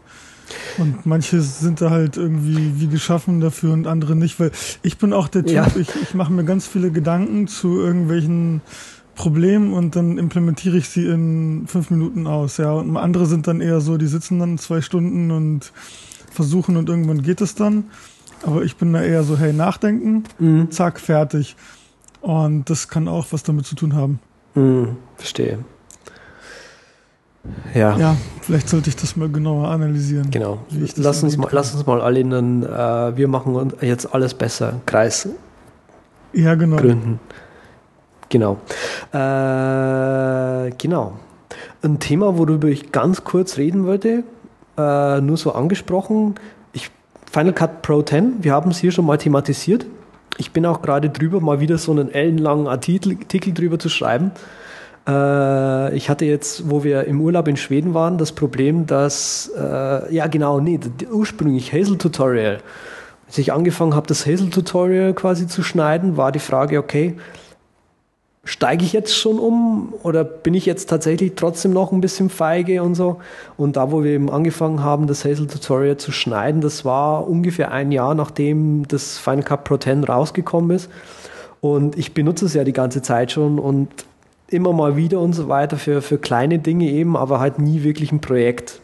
Und manche sind da halt irgendwie wie geschaffen dafür und andere nicht, weil ich bin auch der Typ, ja. ich, ich mache mir ganz viele Gedanken zu irgendwelchen Problemen und dann implementiere ich sie in fünf Minuten aus, ja. Und andere sind dann eher so, die sitzen dann zwei Stunden und versuchen und irgendwann geht es dann. Aber ich bin da eher so, hey, nachdenken, mhm. zack, fertig. Und das kann auch was damit zu tun haben. Mhm, verstehe. Ja. Ja, vielleicht sollte ich das mal genauer analysieren. Genau. Lass uns, mal, lass uns mal alle in einen, äh, wir machen jetzt alles besser, Kreis. Ja, genau. Gründen. Genau. Äh, genau. Ein Thema, worüber ich ganz kurz reden wollte, äh, nur so angesprochen, Final Cut Pro 10, wir haben es hier schon mal thematisiert. Ich bin auch gerade drüber, mal wieder so einen ellenlangen Artikel, Artikel drüber zu schreiben. Äh, ich hatte jetzt, wo wir im Urlaub in Schweden waren, das Problem, dass, äh, ja genau, nee, ursprünglich Hazel Tutorial. Als ich angefangen habe, das Hazel Tutorial quasi zu schneiden, war die Frage, okay, steige ich jetzt schon um oder bin ich jetzt tatsächlich trotzdem noch ein bisschen feige und so? Und da, wo wir eben angefangen haben, das Hazel Tutorial zu schneiden, das war ungefähr ein Jahr, nachdem das Final Cut Pro 10 rausgekommen ist. Und ich benutze es ja die ganze Zeit schon und immer mal wieder und so weiter für, für kleine Dinge eben, aber halt nie wirklich ein Projekt.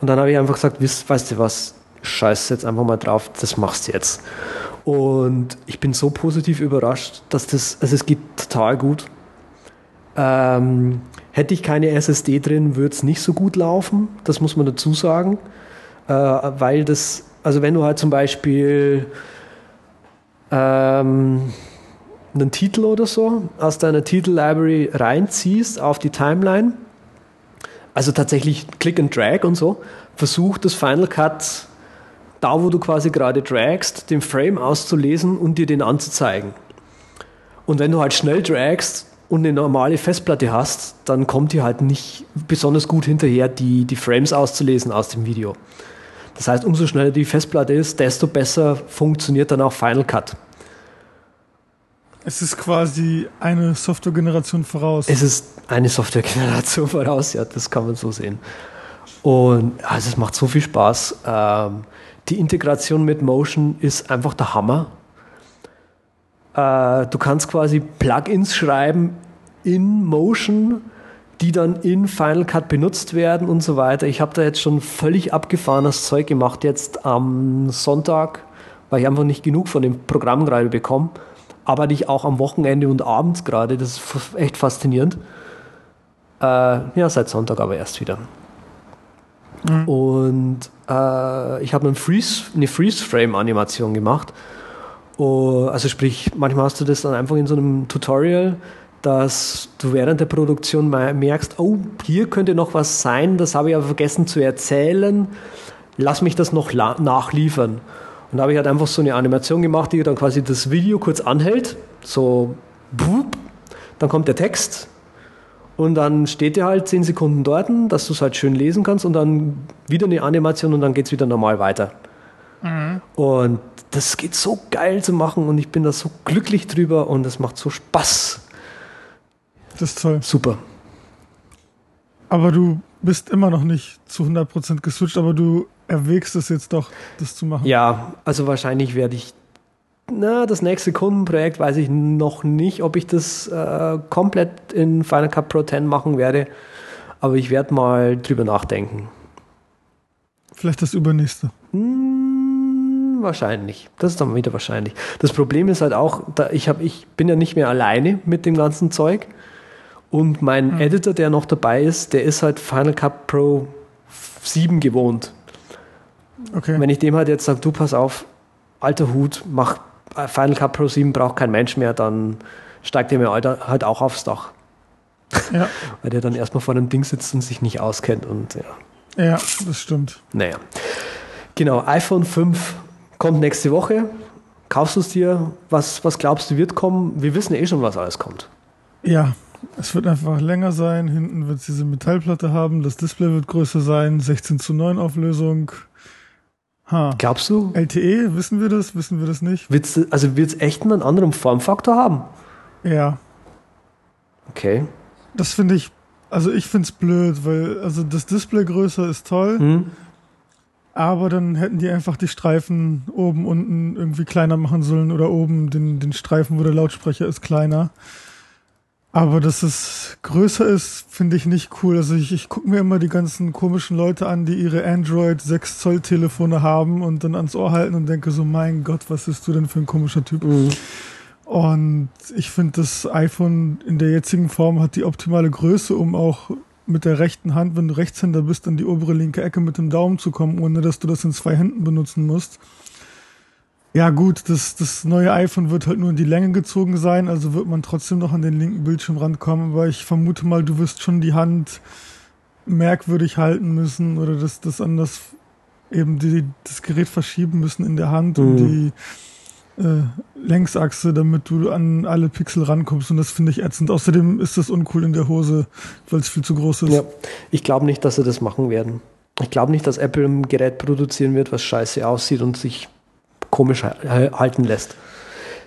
Und dann habe ich einfach gesagt, weißt, weißt du was, scheiß jetzt einfach mal drauf, das machst du jetzt. Und ich bin so positiv überrascht, dass das, also es geht total gut. Ähm, hätte ich keine SSD drin, würde es nicht so gut laufen, das muss man dazu sagen. Äh, weil das, also wenn du halt zum Beispiel ähm, einen Titel oder so aus deiner Titel-Library reinziehst auf die Timeline, also tatsächlich Click and Drag und so, versucht das Final Cut da, wo du quasi gerade dragst, den Frame auszulesen und dir den anzuzeigen. Und wenn du halt schnell dragst und eine normale Festplatte hast, dann kommt dir halt nicht besonders gut hinterher, die, die Frames auszulesen aus dem Video. Das heißt, umso schneller die Festplatte ist, desto besser funktioniert dann auch Final Cut. Es ist quasi eine Softwaregeneration voraus. Es ist eine Softwaregeneration voraus, ja, das kann man so sehen. Und also es macht so viel Spaß. Ähm, die Integration mit Motion ist einfach der Hammer. Äh, du kannst quasi Plugins schreiben in Motion, die dann in Final Cut benutzt werden und so weiter. Ich habe da jetzt schon völlig abgefahrenes Zeug gemacht, jetzt am Sonntag, weil ich einfach nicht genug von dem Programm gerade bekomme. Arbeite ich auch am Wochenende und abends gerade. Das ist echt faszinierend. Äh, ja, seit Sonntag aber erst wieder. Mhm. Und äh, ich habe eine Freeze, eine Freeze-Frame-Animation gemacht. Oh, also sprich, manchmal hast du das dann einfach in so einem Tutorial, dass du während der Produktion merkst, oh, hier könnte noch was sein, das habe ich aber vergessen zu erzählen, lass mich das noch nachliefern. Und da habe ich halt einfach so eine Animation gemacht, die dann quasi das Video kurz anhält, so, dann kommt der Text, und dann steht er halt zehn Sekunden dort, dass du es halt schön lesen kannst und dann wieder eine Animation und dann geht es wieder normal weiter. Mhm. Und das geht so geil zu machen und ich bin da so glücklich drüber und es macht so Spaß. Das ist toll. Super. Aber du bist immer noch nicht zu 100% geswitcht, aber du erwägst es jetzt doch, das zu machen. Ja, also wahrscheinlich werde ich na, das nächste Kundenprojekt weiß ich noch nicht, ob ich das äh, komplett in Final Cut Pro 10 machen werde. Aber ich werde mal drüber nachdenken. Vielleicht das übernächste. Hm, wahrscheinlich. Das ist dann wieder wahrscheinlich. Das Problem ist halt auch, ich, hab, ich bin ja nicht mehr alleine mit dem ganzen Zeug. Und mein hm. Editor, der noch dabei ist, der ist halt Final Cut Pro 7 gewohnt. Okay. Wenn ich dem halt jetzt sage, du pass auf, alter Hut, mach Final Cut Pro 7 braucht kein Mensch mehr, dann steigt er mir halt auch aufs Dach. *laughs* Ja. Weil der dann erstmal vor einem Ding sitzt und sich nicht auskennt und ja. Ja, das stimmt. Naja. Genau, iPhone 5 kommt nächste Woche. Kaufst du es dir? Was, was glaubst du wird kommen? Wir wissen eh schon, was alles kommt. Ja, es wird einfach länger sein. Hinten wird es diese Metallplatte haben. Das Display wird größer sein. 16 zu 9 Auflösung. Ha. Glaubst du? LTE, wissen wir das? Wissen wir das nicht? Wird's, also wird es echt einen anderen Formfaktor haben? Ja. Okay. Das finde ich, also ich finde es blöd, weil also das Display größer ist toll, hm. aber dann hätten die einfach die Streifen oben, unten irgendwie kleiner machen sollen oder oben den, den Streifen, wo der Lautsprecher ist, kleiner. Aber dass es größer ist, finde ich nicht cool. Also ich, ich gucke mir immer die ganzen komischen Leute an, die ihre Android 6 Zoll Telefone haben und dann ans Ohr halten und denke so, mein Gott, was bist du denn für ein komischer Typ? Mhm. Und ich finde, das iPhone in der jetzigen Form hat die optimale Größe, um auch mit der rechten Hand, wenn du Rechtshänder bist, an die obere linke Ecke mit dem Daumen zu kommen, ohne dass du das in zwei Händen benutzen musst. Ja gut, das, das neue iPhone wird halt nur in die Länge gezogen sein, also wird man trotzdem noch an den linken Bildschirmrand kommen, aber ich vermute mal, du wirst schon die Hand merkwürdig halten müssen oder das, das anders eben die, das Gerät verschieben müssen in der Hand, mhm. die äh, Längsachse, damit du an alle Pixel rankommst und das finde ich ätzend. Außerdem ist das uncool in der Hose, weil es viel zu groß ist. Ja, ich glaube nicht, dass sie das machen werden. Ich glaube nicht, dass Apple ein Gerät produzieren wird, was scheiße aussieht und sich komisch halten lässt.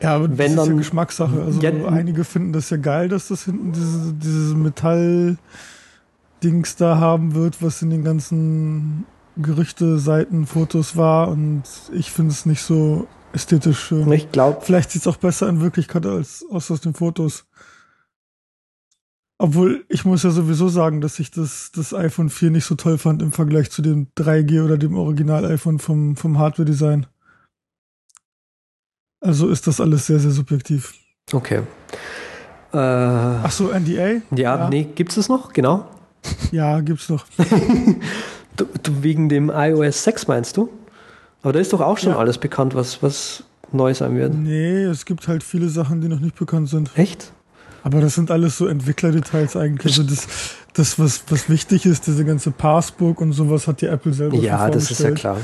Ja, aber Wenn das ist ja Geschmackssache. Also ja, einige finden das ja geil, dass das hinten diese, diese Metall-Dings da haben wird, was in den ganzen Gerüchte, Seiten, Fotos war und ich finde es nicht so ästhetisch schön. Ich glaube. Vielleicht sieht es auch besser in Wirklichkeit als aus, aus den Fotos. Obwohl, ich muss ja sowieso sagen, dass ich das, das iPhone 4 nicht so toll fand im Vergleich zu dem 3G oder dem Original-iPhone vom, vom Hardware-Design. Also ist das alles sehr, sehr subjektiv. Okay. Äh, Ach so, NDA? Ja, ja. nee, gibt es noch? Genau. *laughs* Ja, gibt's noch. *laughs* du, du, wegen dem iOS 6 meinst du? Aber da ist doch auch schon ja. alles bekannt, was, was neu sein wird. Nee, es gibt halt viele Sachen, die noch nicht bekannt sind. Echt? Aber das sind alles so Entwicklerdetails eigentlich. Also das, das was, was wichtig ist, diese ganze Passbook und sowas hat die Apple selber Ja, das ist ja klar.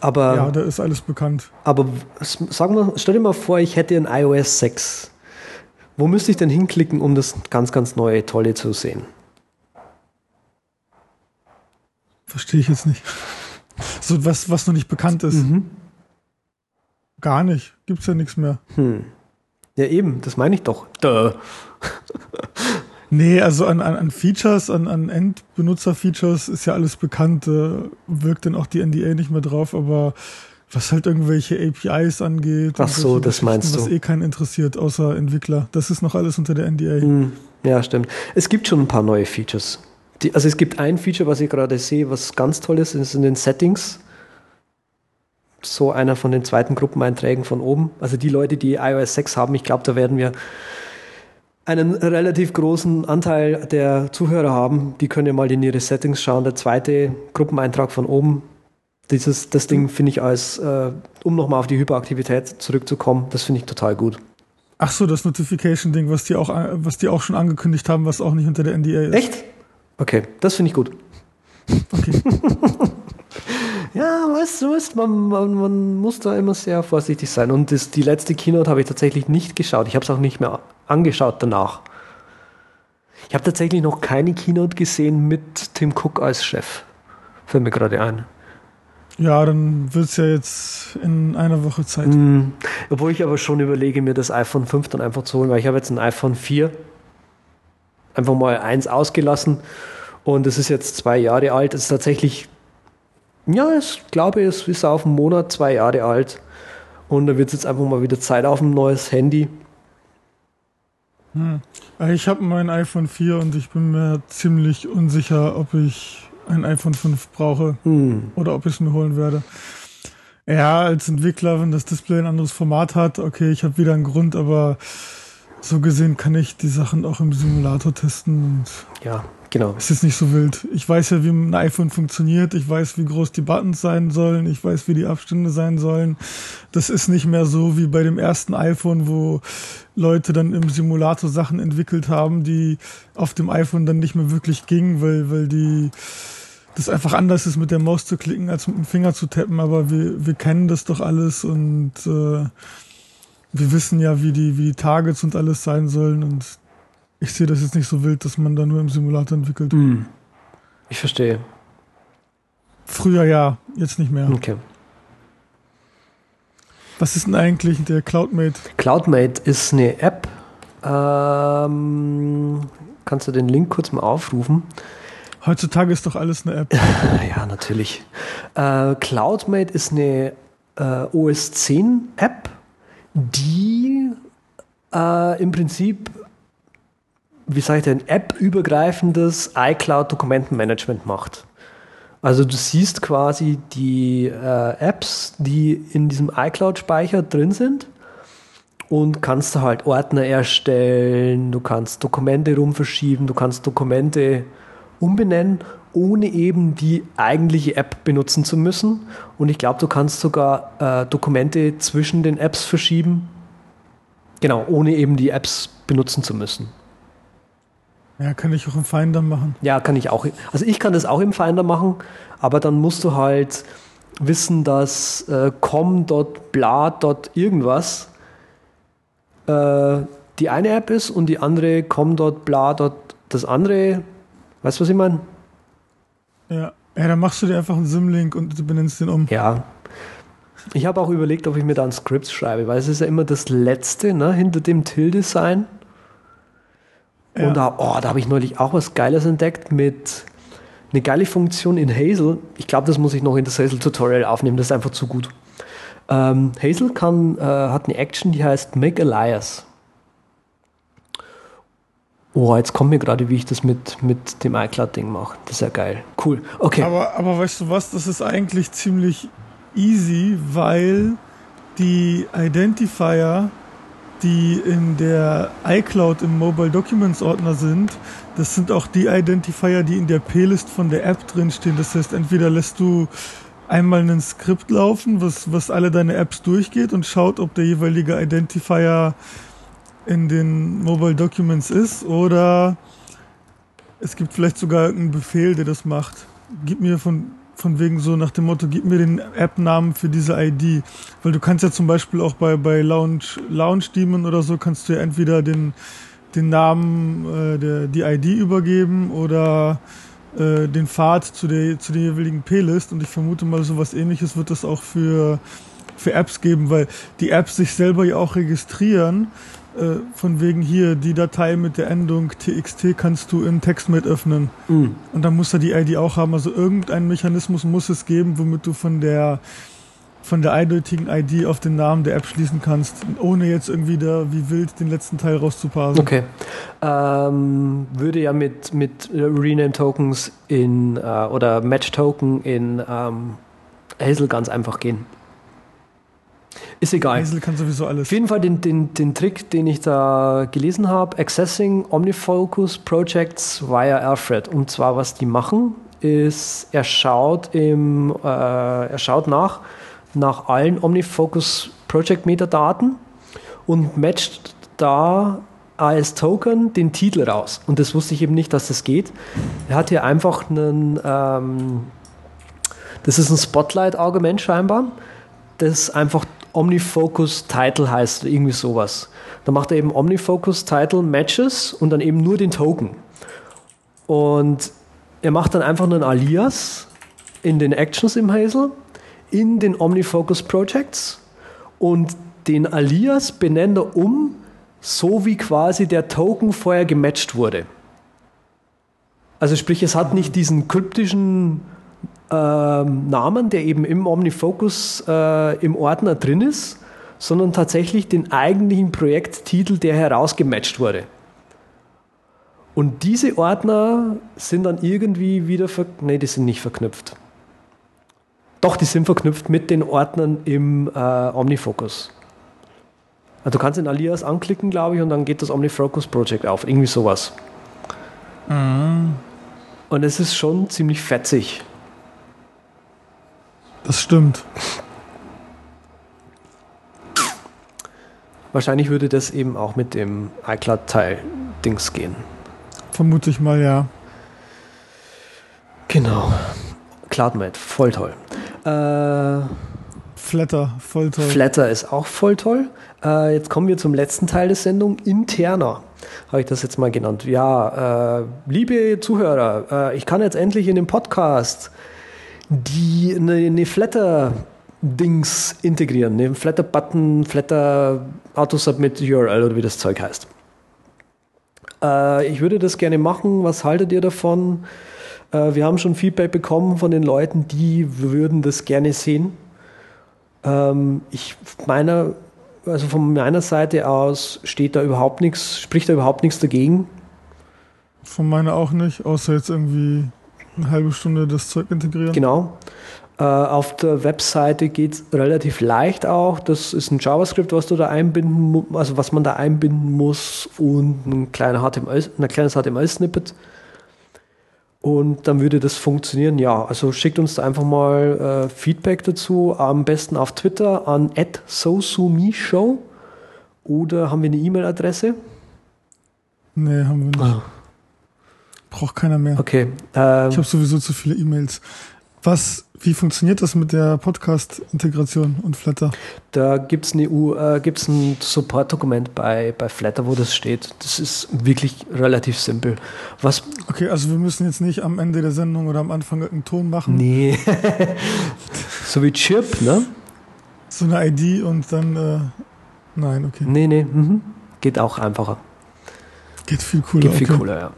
Aber, ja, da ist alles bekannt. Aber sag mal, stell dir mal vor, ich hätte ein iOS 6. Wo müsste ich denn hinklicken, um das ganz, ganz neue, tolle zu sehen? Verstehe ich jetzt nicht. So was, was noch nicht bekannt ist. Mhm. Gar nicht. Gibt's ja nichts mehr. Hm. Ja, eben, das meine ich doch. Duh. *laughs* nee, also an, an, an Features, an, an Endbenutzer-Features ist ja alles bekannt. Äh, wirkt dann auch die NDA nicht mehr drauf, aber was halt irgendwelche APIs angeht. Ach so, das meinst du. Was eh keinen interessiert, außer Entwickler. Das ist noch alles unter der NDA. Hm, ja, stimmt. Es gibt schon ein paar neue Features. Die, also es gibt ein Feature, was ich gerade sehe, was ganz toll ist, ist in den Settings. So einer von den zweiten Gruppeneinträgen von oben. Also die Leute, die iOS 6 haben, ich glaube, da werden wir einen relativ großen Anteil der Zuhörer haben. Die können ja mal in ihre Settings schauen. Der zweite Gruppeneintrag von oben. Dieses, das Ding finde ich als, äh, um nochmal auf die Hyperaktivität zurückzukommen, das finde ich total gut. Ach so, das Notification-Ding, was die auch, was die auch schon angekündigt haben, was auch nicht unter der NDA ist. Echt? Okay, das finde ich gut. Okay. *laughs* ja, weißt du, weißt, man, man, man, muss da immer sehr vorsichtig sein. Und das, die letzte Keynote habe ich tatsächlich nicht geschaut. Ich habe es auch nicht mehr angeschaut danach. Ich habe tatsächlich noch keine Keynote gesehen mit Tim Cook als Chef. Fällt mir gerade ein. Ja, dann wird es ja jetzt in einer Woche Zeit. Mm, obwohl ich aber schon überlege, mir das iPhone 5 dann einfach zu holen, weil ich habe jetzt ein iPhone 4 einfach mal eins ausgelassen und es ist jetzt zwei Jahre alt. Es ist tatsächlich, ja, ich glaube, es ist auf einen Monat zwei Jahre alt und da wird es jetzt einfach mal wieder Zeit auf ein neues Handy. Hm. Ich habe mein iPhone 4 und ich bin mir ziemlich unsicher, ob ich ein iPhone 5 brauche hm. oder ob ich es mir holen werde. Ja, als Entwickler, wenn das Display ein anderes Format hat, okay, ich habe wieder einen Grund, aber so gesehen kann ich die Sachen auch im Simulator testen. ja, genau. Es ist nicht so wild. Ich weiß ja, wie ein iPhone funktioniert. Ich weiß, wie groß die Buttons sein sollen. Ich weiß, wie die Abstände sein sollen. Das ist nicht mehr so wie bei dem ersten iPhone, wo Leute dann im Simulator Sachen entwickelt haben, die auf dem iPhone dann nicht mehr wirklich gingen, weil, weil die das einfach anders ist, mit der Maus zu klicken, als mit dem Finger zu tappen. Aber wir, wir kennen das doch alles und äh, wir wissen ja, wie die, wie die Targets und alles sein sollen und ich sehe das jetzt nicht so wild, dass man da nur im Simulator entwickelt. Mm. Ich verstehe. Früher ja, jetzt nicht mehr. Okay. Was ist denn eigentlich der CloudMate? CloudMate ist eine App. Ähm, kannst du den Link kurz mal aufrufen? Heutzutage ist doch alles eine App. *laughs* ja, natürlich. Äh, CloudMate ist eine äh, OS 10 App die äh, im Prinzip, wie sage ich denn, App-übergreifendes iCloud-Dokumentenmanagement macht. Also du siehst quasi die äh, Apps, die in diesem iCloud-Speicher drin sind und kannst da halt Ordner erstellen, du kannst Dokumente rumverschieben, du kannst Dokumente umbenennen, ohne eben die eigentliche App benutzen zu müssen. Und ich glaube, du kannst sogar äh, Dokumente zwischen den Apps verschieben. Genau, ohne eben die Apps benutzen zu müssen. Ja, kann ich auch im Finder machen. Ja, kann ich auch. Also ich kann das auch im Finder machen, aber dann musst du halt wissen, dass äh, com.bla. irgendwas äh, die eine App ist und die andere com.bla. das andere. Weißt du, was ich meine? Ja. ja, dann machst du dir einfach einen Sim-Link und du benennst den um. Ja. Ich habe auch überlegt, ob ich mir da ein Skript schreibe, weil es ist ja immer das Letzte ne, hinter dem Tilde-Sign. Ja. Und da, oh, da habe ich neulich auch was Geiles entdeckt mit eine geile Funktion in Hazel. Ich glaube, das muss ich noch in das Hazel-Tutorial aufnehmen, das ist einfach zu gut. Ähm, Hazel kann, äh, hat eine Action, die heißt Make Alias. Oh, jetzt kommt mir gerade, wie ich das mit, mit dem iCloud-Ding mache. Das ist ja geil. Cool. Okay. Aber, aber weißt du was, das ist eigentlich ziemlich easy, weil die Identifier, die in der iCloud im Mobile Documents Ordner sind, das sind auch die Identifier, die in der P-List von der App drinstehen. Das heißt, entweder lässt du einmal ein Skript laufen, was, was alle deine Apps durchgeht und schaut, ob der jeweilige Identifier in den Mobile Documents ist oder es gibt vielleicht sogar einen Befehl, der das macht. Gib mir von, von wegen so nach dem Motto, gib mir den App-Namen für diese ID. Weil du kannst ja zum Beispiel auch bei, bei Lounge, Lounge Demon oder so kannst du ja entweder den, den Namen, äh, der, die ID übergeben oder äh, den Pfad zu der, zu der jeweiligen P-List und ich vermute mal, sowas ähnliches wird es auch für, für Apps geben, weil die Apps sich selber ja auch registrieren äh, von wegen hier, die Datei mit der Endung txt kannst du in TextMate öffnen. Mhm. Und dann muss er die ID auch haben. Also irgendein Mechanismus muss es geben, womit du von der von der eindeutigen ID auf den Namen der App schließen kannst, ohne jetzt irgendwie da wie wild den letzten Teil rauszuparsen. Okay. Ähm, würde ja mit, mit Rename-Tokens in äh, oder Match-Token in ähm, Hazel ganz einfach gehen. Ist egal. Hazel kann sowieso alles. Auf jeden Fall den, den, den Trick, den ich da gelesen habe, Accessing Omnifocus Projects via Alfred. Und zwar, was die machen, ist, er schaut, im, äh, er schaut nach, nach allen Omnifocus Project Metadaten und matcht da als Token den Titel raus. Und das wusste ich eben nicht, dass das geht. Er hat hier einfach einen, ähm, das ist ein Spotlight-Argument scheinbar, das einfach Omnifocus Title heißt, irgendwie sowas. Da macht er eben Omnifocus Title Matches und dann eben nur den Token. Und er macht dann einfach einen Alias in den Actions im Hazel, in den Omnifocus Projects und den Alias benennt er um, so wie quasi der Token vorher gematcht wurde. Also sprich, es hat nicht diesen kryptischen Namen, der eben im OmniFocus äh, im Ordner drin ist, sondern tatsächlich den eigentlichen Projekttitel, der herausgematcht wurde. Und diese Ordner sind dann irgendwie wieder verknüpft. Nee, die sind nicht verknüpft. Doch, die sind verknüpft mit den Ordnern im äh, OmniFocus. Also du kannst den Alias anklicken, glaube ich, und dann geht das OmniFocus Project auf. Irgendwie sowas. Mhm. Und es ist schon ziemlich fetzig. Das stimmt. Wahrscheinlich würde das eben auch mit dem iCloud-Teil Dings gehen. Vermute ich mal, ja. Genau. CloudMate, voll toll. Äh, Flatter, voll toll. Flatter ist auch voll toll. Äh, jetzt kommen wir zum letzten Teil der Sendung, interner. Habe ich das jetzt mal genannt. Ja, äh, liebe Zuhörer, äh, ich kann jetzt endlich in dem Podcast die eine, eine Flatter-Dings integrieren, eine Flatter-Button, Flatter-Auto-Submit-URL oder wie das Zeug heißt. Äh, ich würde das gerne machen. Was haltet ihr davon? Äh, wir haben schon Feedback bekommen von den Leuten, die würden das gerne sehen. Ähm, ich meiner, also von meiner Seite aus steht da überhaupt nichts, spricht da überhaupt nichts dagegen. Von meiner auch nicht, außer jetzt irgendwie eine halbe Stunde das Zeug integrieren. Genau. Äh, auf der Webseite geht es relativ leicht auch. Das ist ein JavaScript, was du da einbinden also was man da einbinden muss und ein, kleiner HTML, ein kleines HTML-Snippet. Und dann würde das funktionieren. Ja, also schickt uns da einfach mal äh, Feedback dazu. Am besten auf Twitter an @sosumishow oder haben wir eine E-Mail-Adresse? Nee, haben wir nicht. Ah. Braucht keiner mehr. Okay. Ähm, ich habe sowieso zu viele E-Mails. Was, wie funktioniert das mit der Podcast-Integration und Flatter? Da gibt es äh, gibt's ein Support-Dokument bei, bei Flatter, wo das steht. Das ist wirklich relativ simpel. Was okay, also wir müssen jetzt nicht am Ende der Sendung oder am Anfang einen Ton machen. Nee. *laughs* so wie Chirp, ne? So eine ID und dann, äh, nein, okay. Nee, nee, mhm. geht auch einfacher. Geht viel cooler. Geht viel okay. cooler, ja.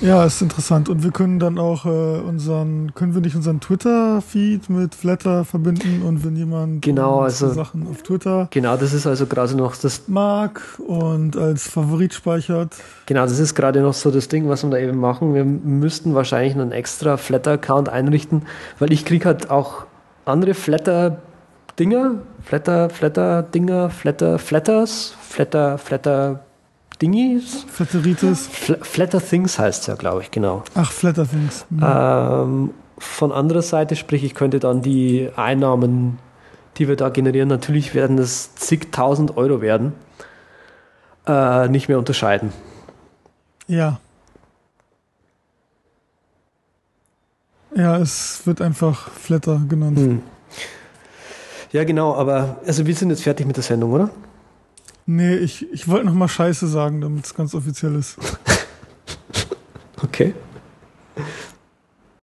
Ja, ist interessant. Und wir können dann auch äh, unseren, können wir nicht unseren Twitter-Feed mit Flatter verbinden und wenn jemand genau, also, Sachen auf Twitter genau, das ist also gerade noch das mag und als Favorit speichert. Genau, das ist gerade noch so das Ding, was wir da eben machen. Wir müssten wahrscheinlich einen extra Flatter-Account einrichten, weil ich kriege halt auch andere Flatter-Dinger, Flatter, Flatter-Dinger, Flatter, Flatters, Flatter, Flatter Dingis. Flatteritis. Fl Flatter Things heißt es ja, glaube ich, genau. Ach, Flatter Things. Mhm. Ähm, von anderer Seite, sprich, ich könnte dann die Einnahmen, die wir da generieren, natürlich werden es zigtausend Euro werden, äh, nicht mehr unterscheiden. Ja. Ja, es wird einfach Flatter genannt. Hm. Ja, genau, aber also wir sind jetzt fertig mit der Sendung, oder? Nee, ich, ich wollte noch mal Scheiße sagen, damit es ganz offiziell ist. *laughs* okay.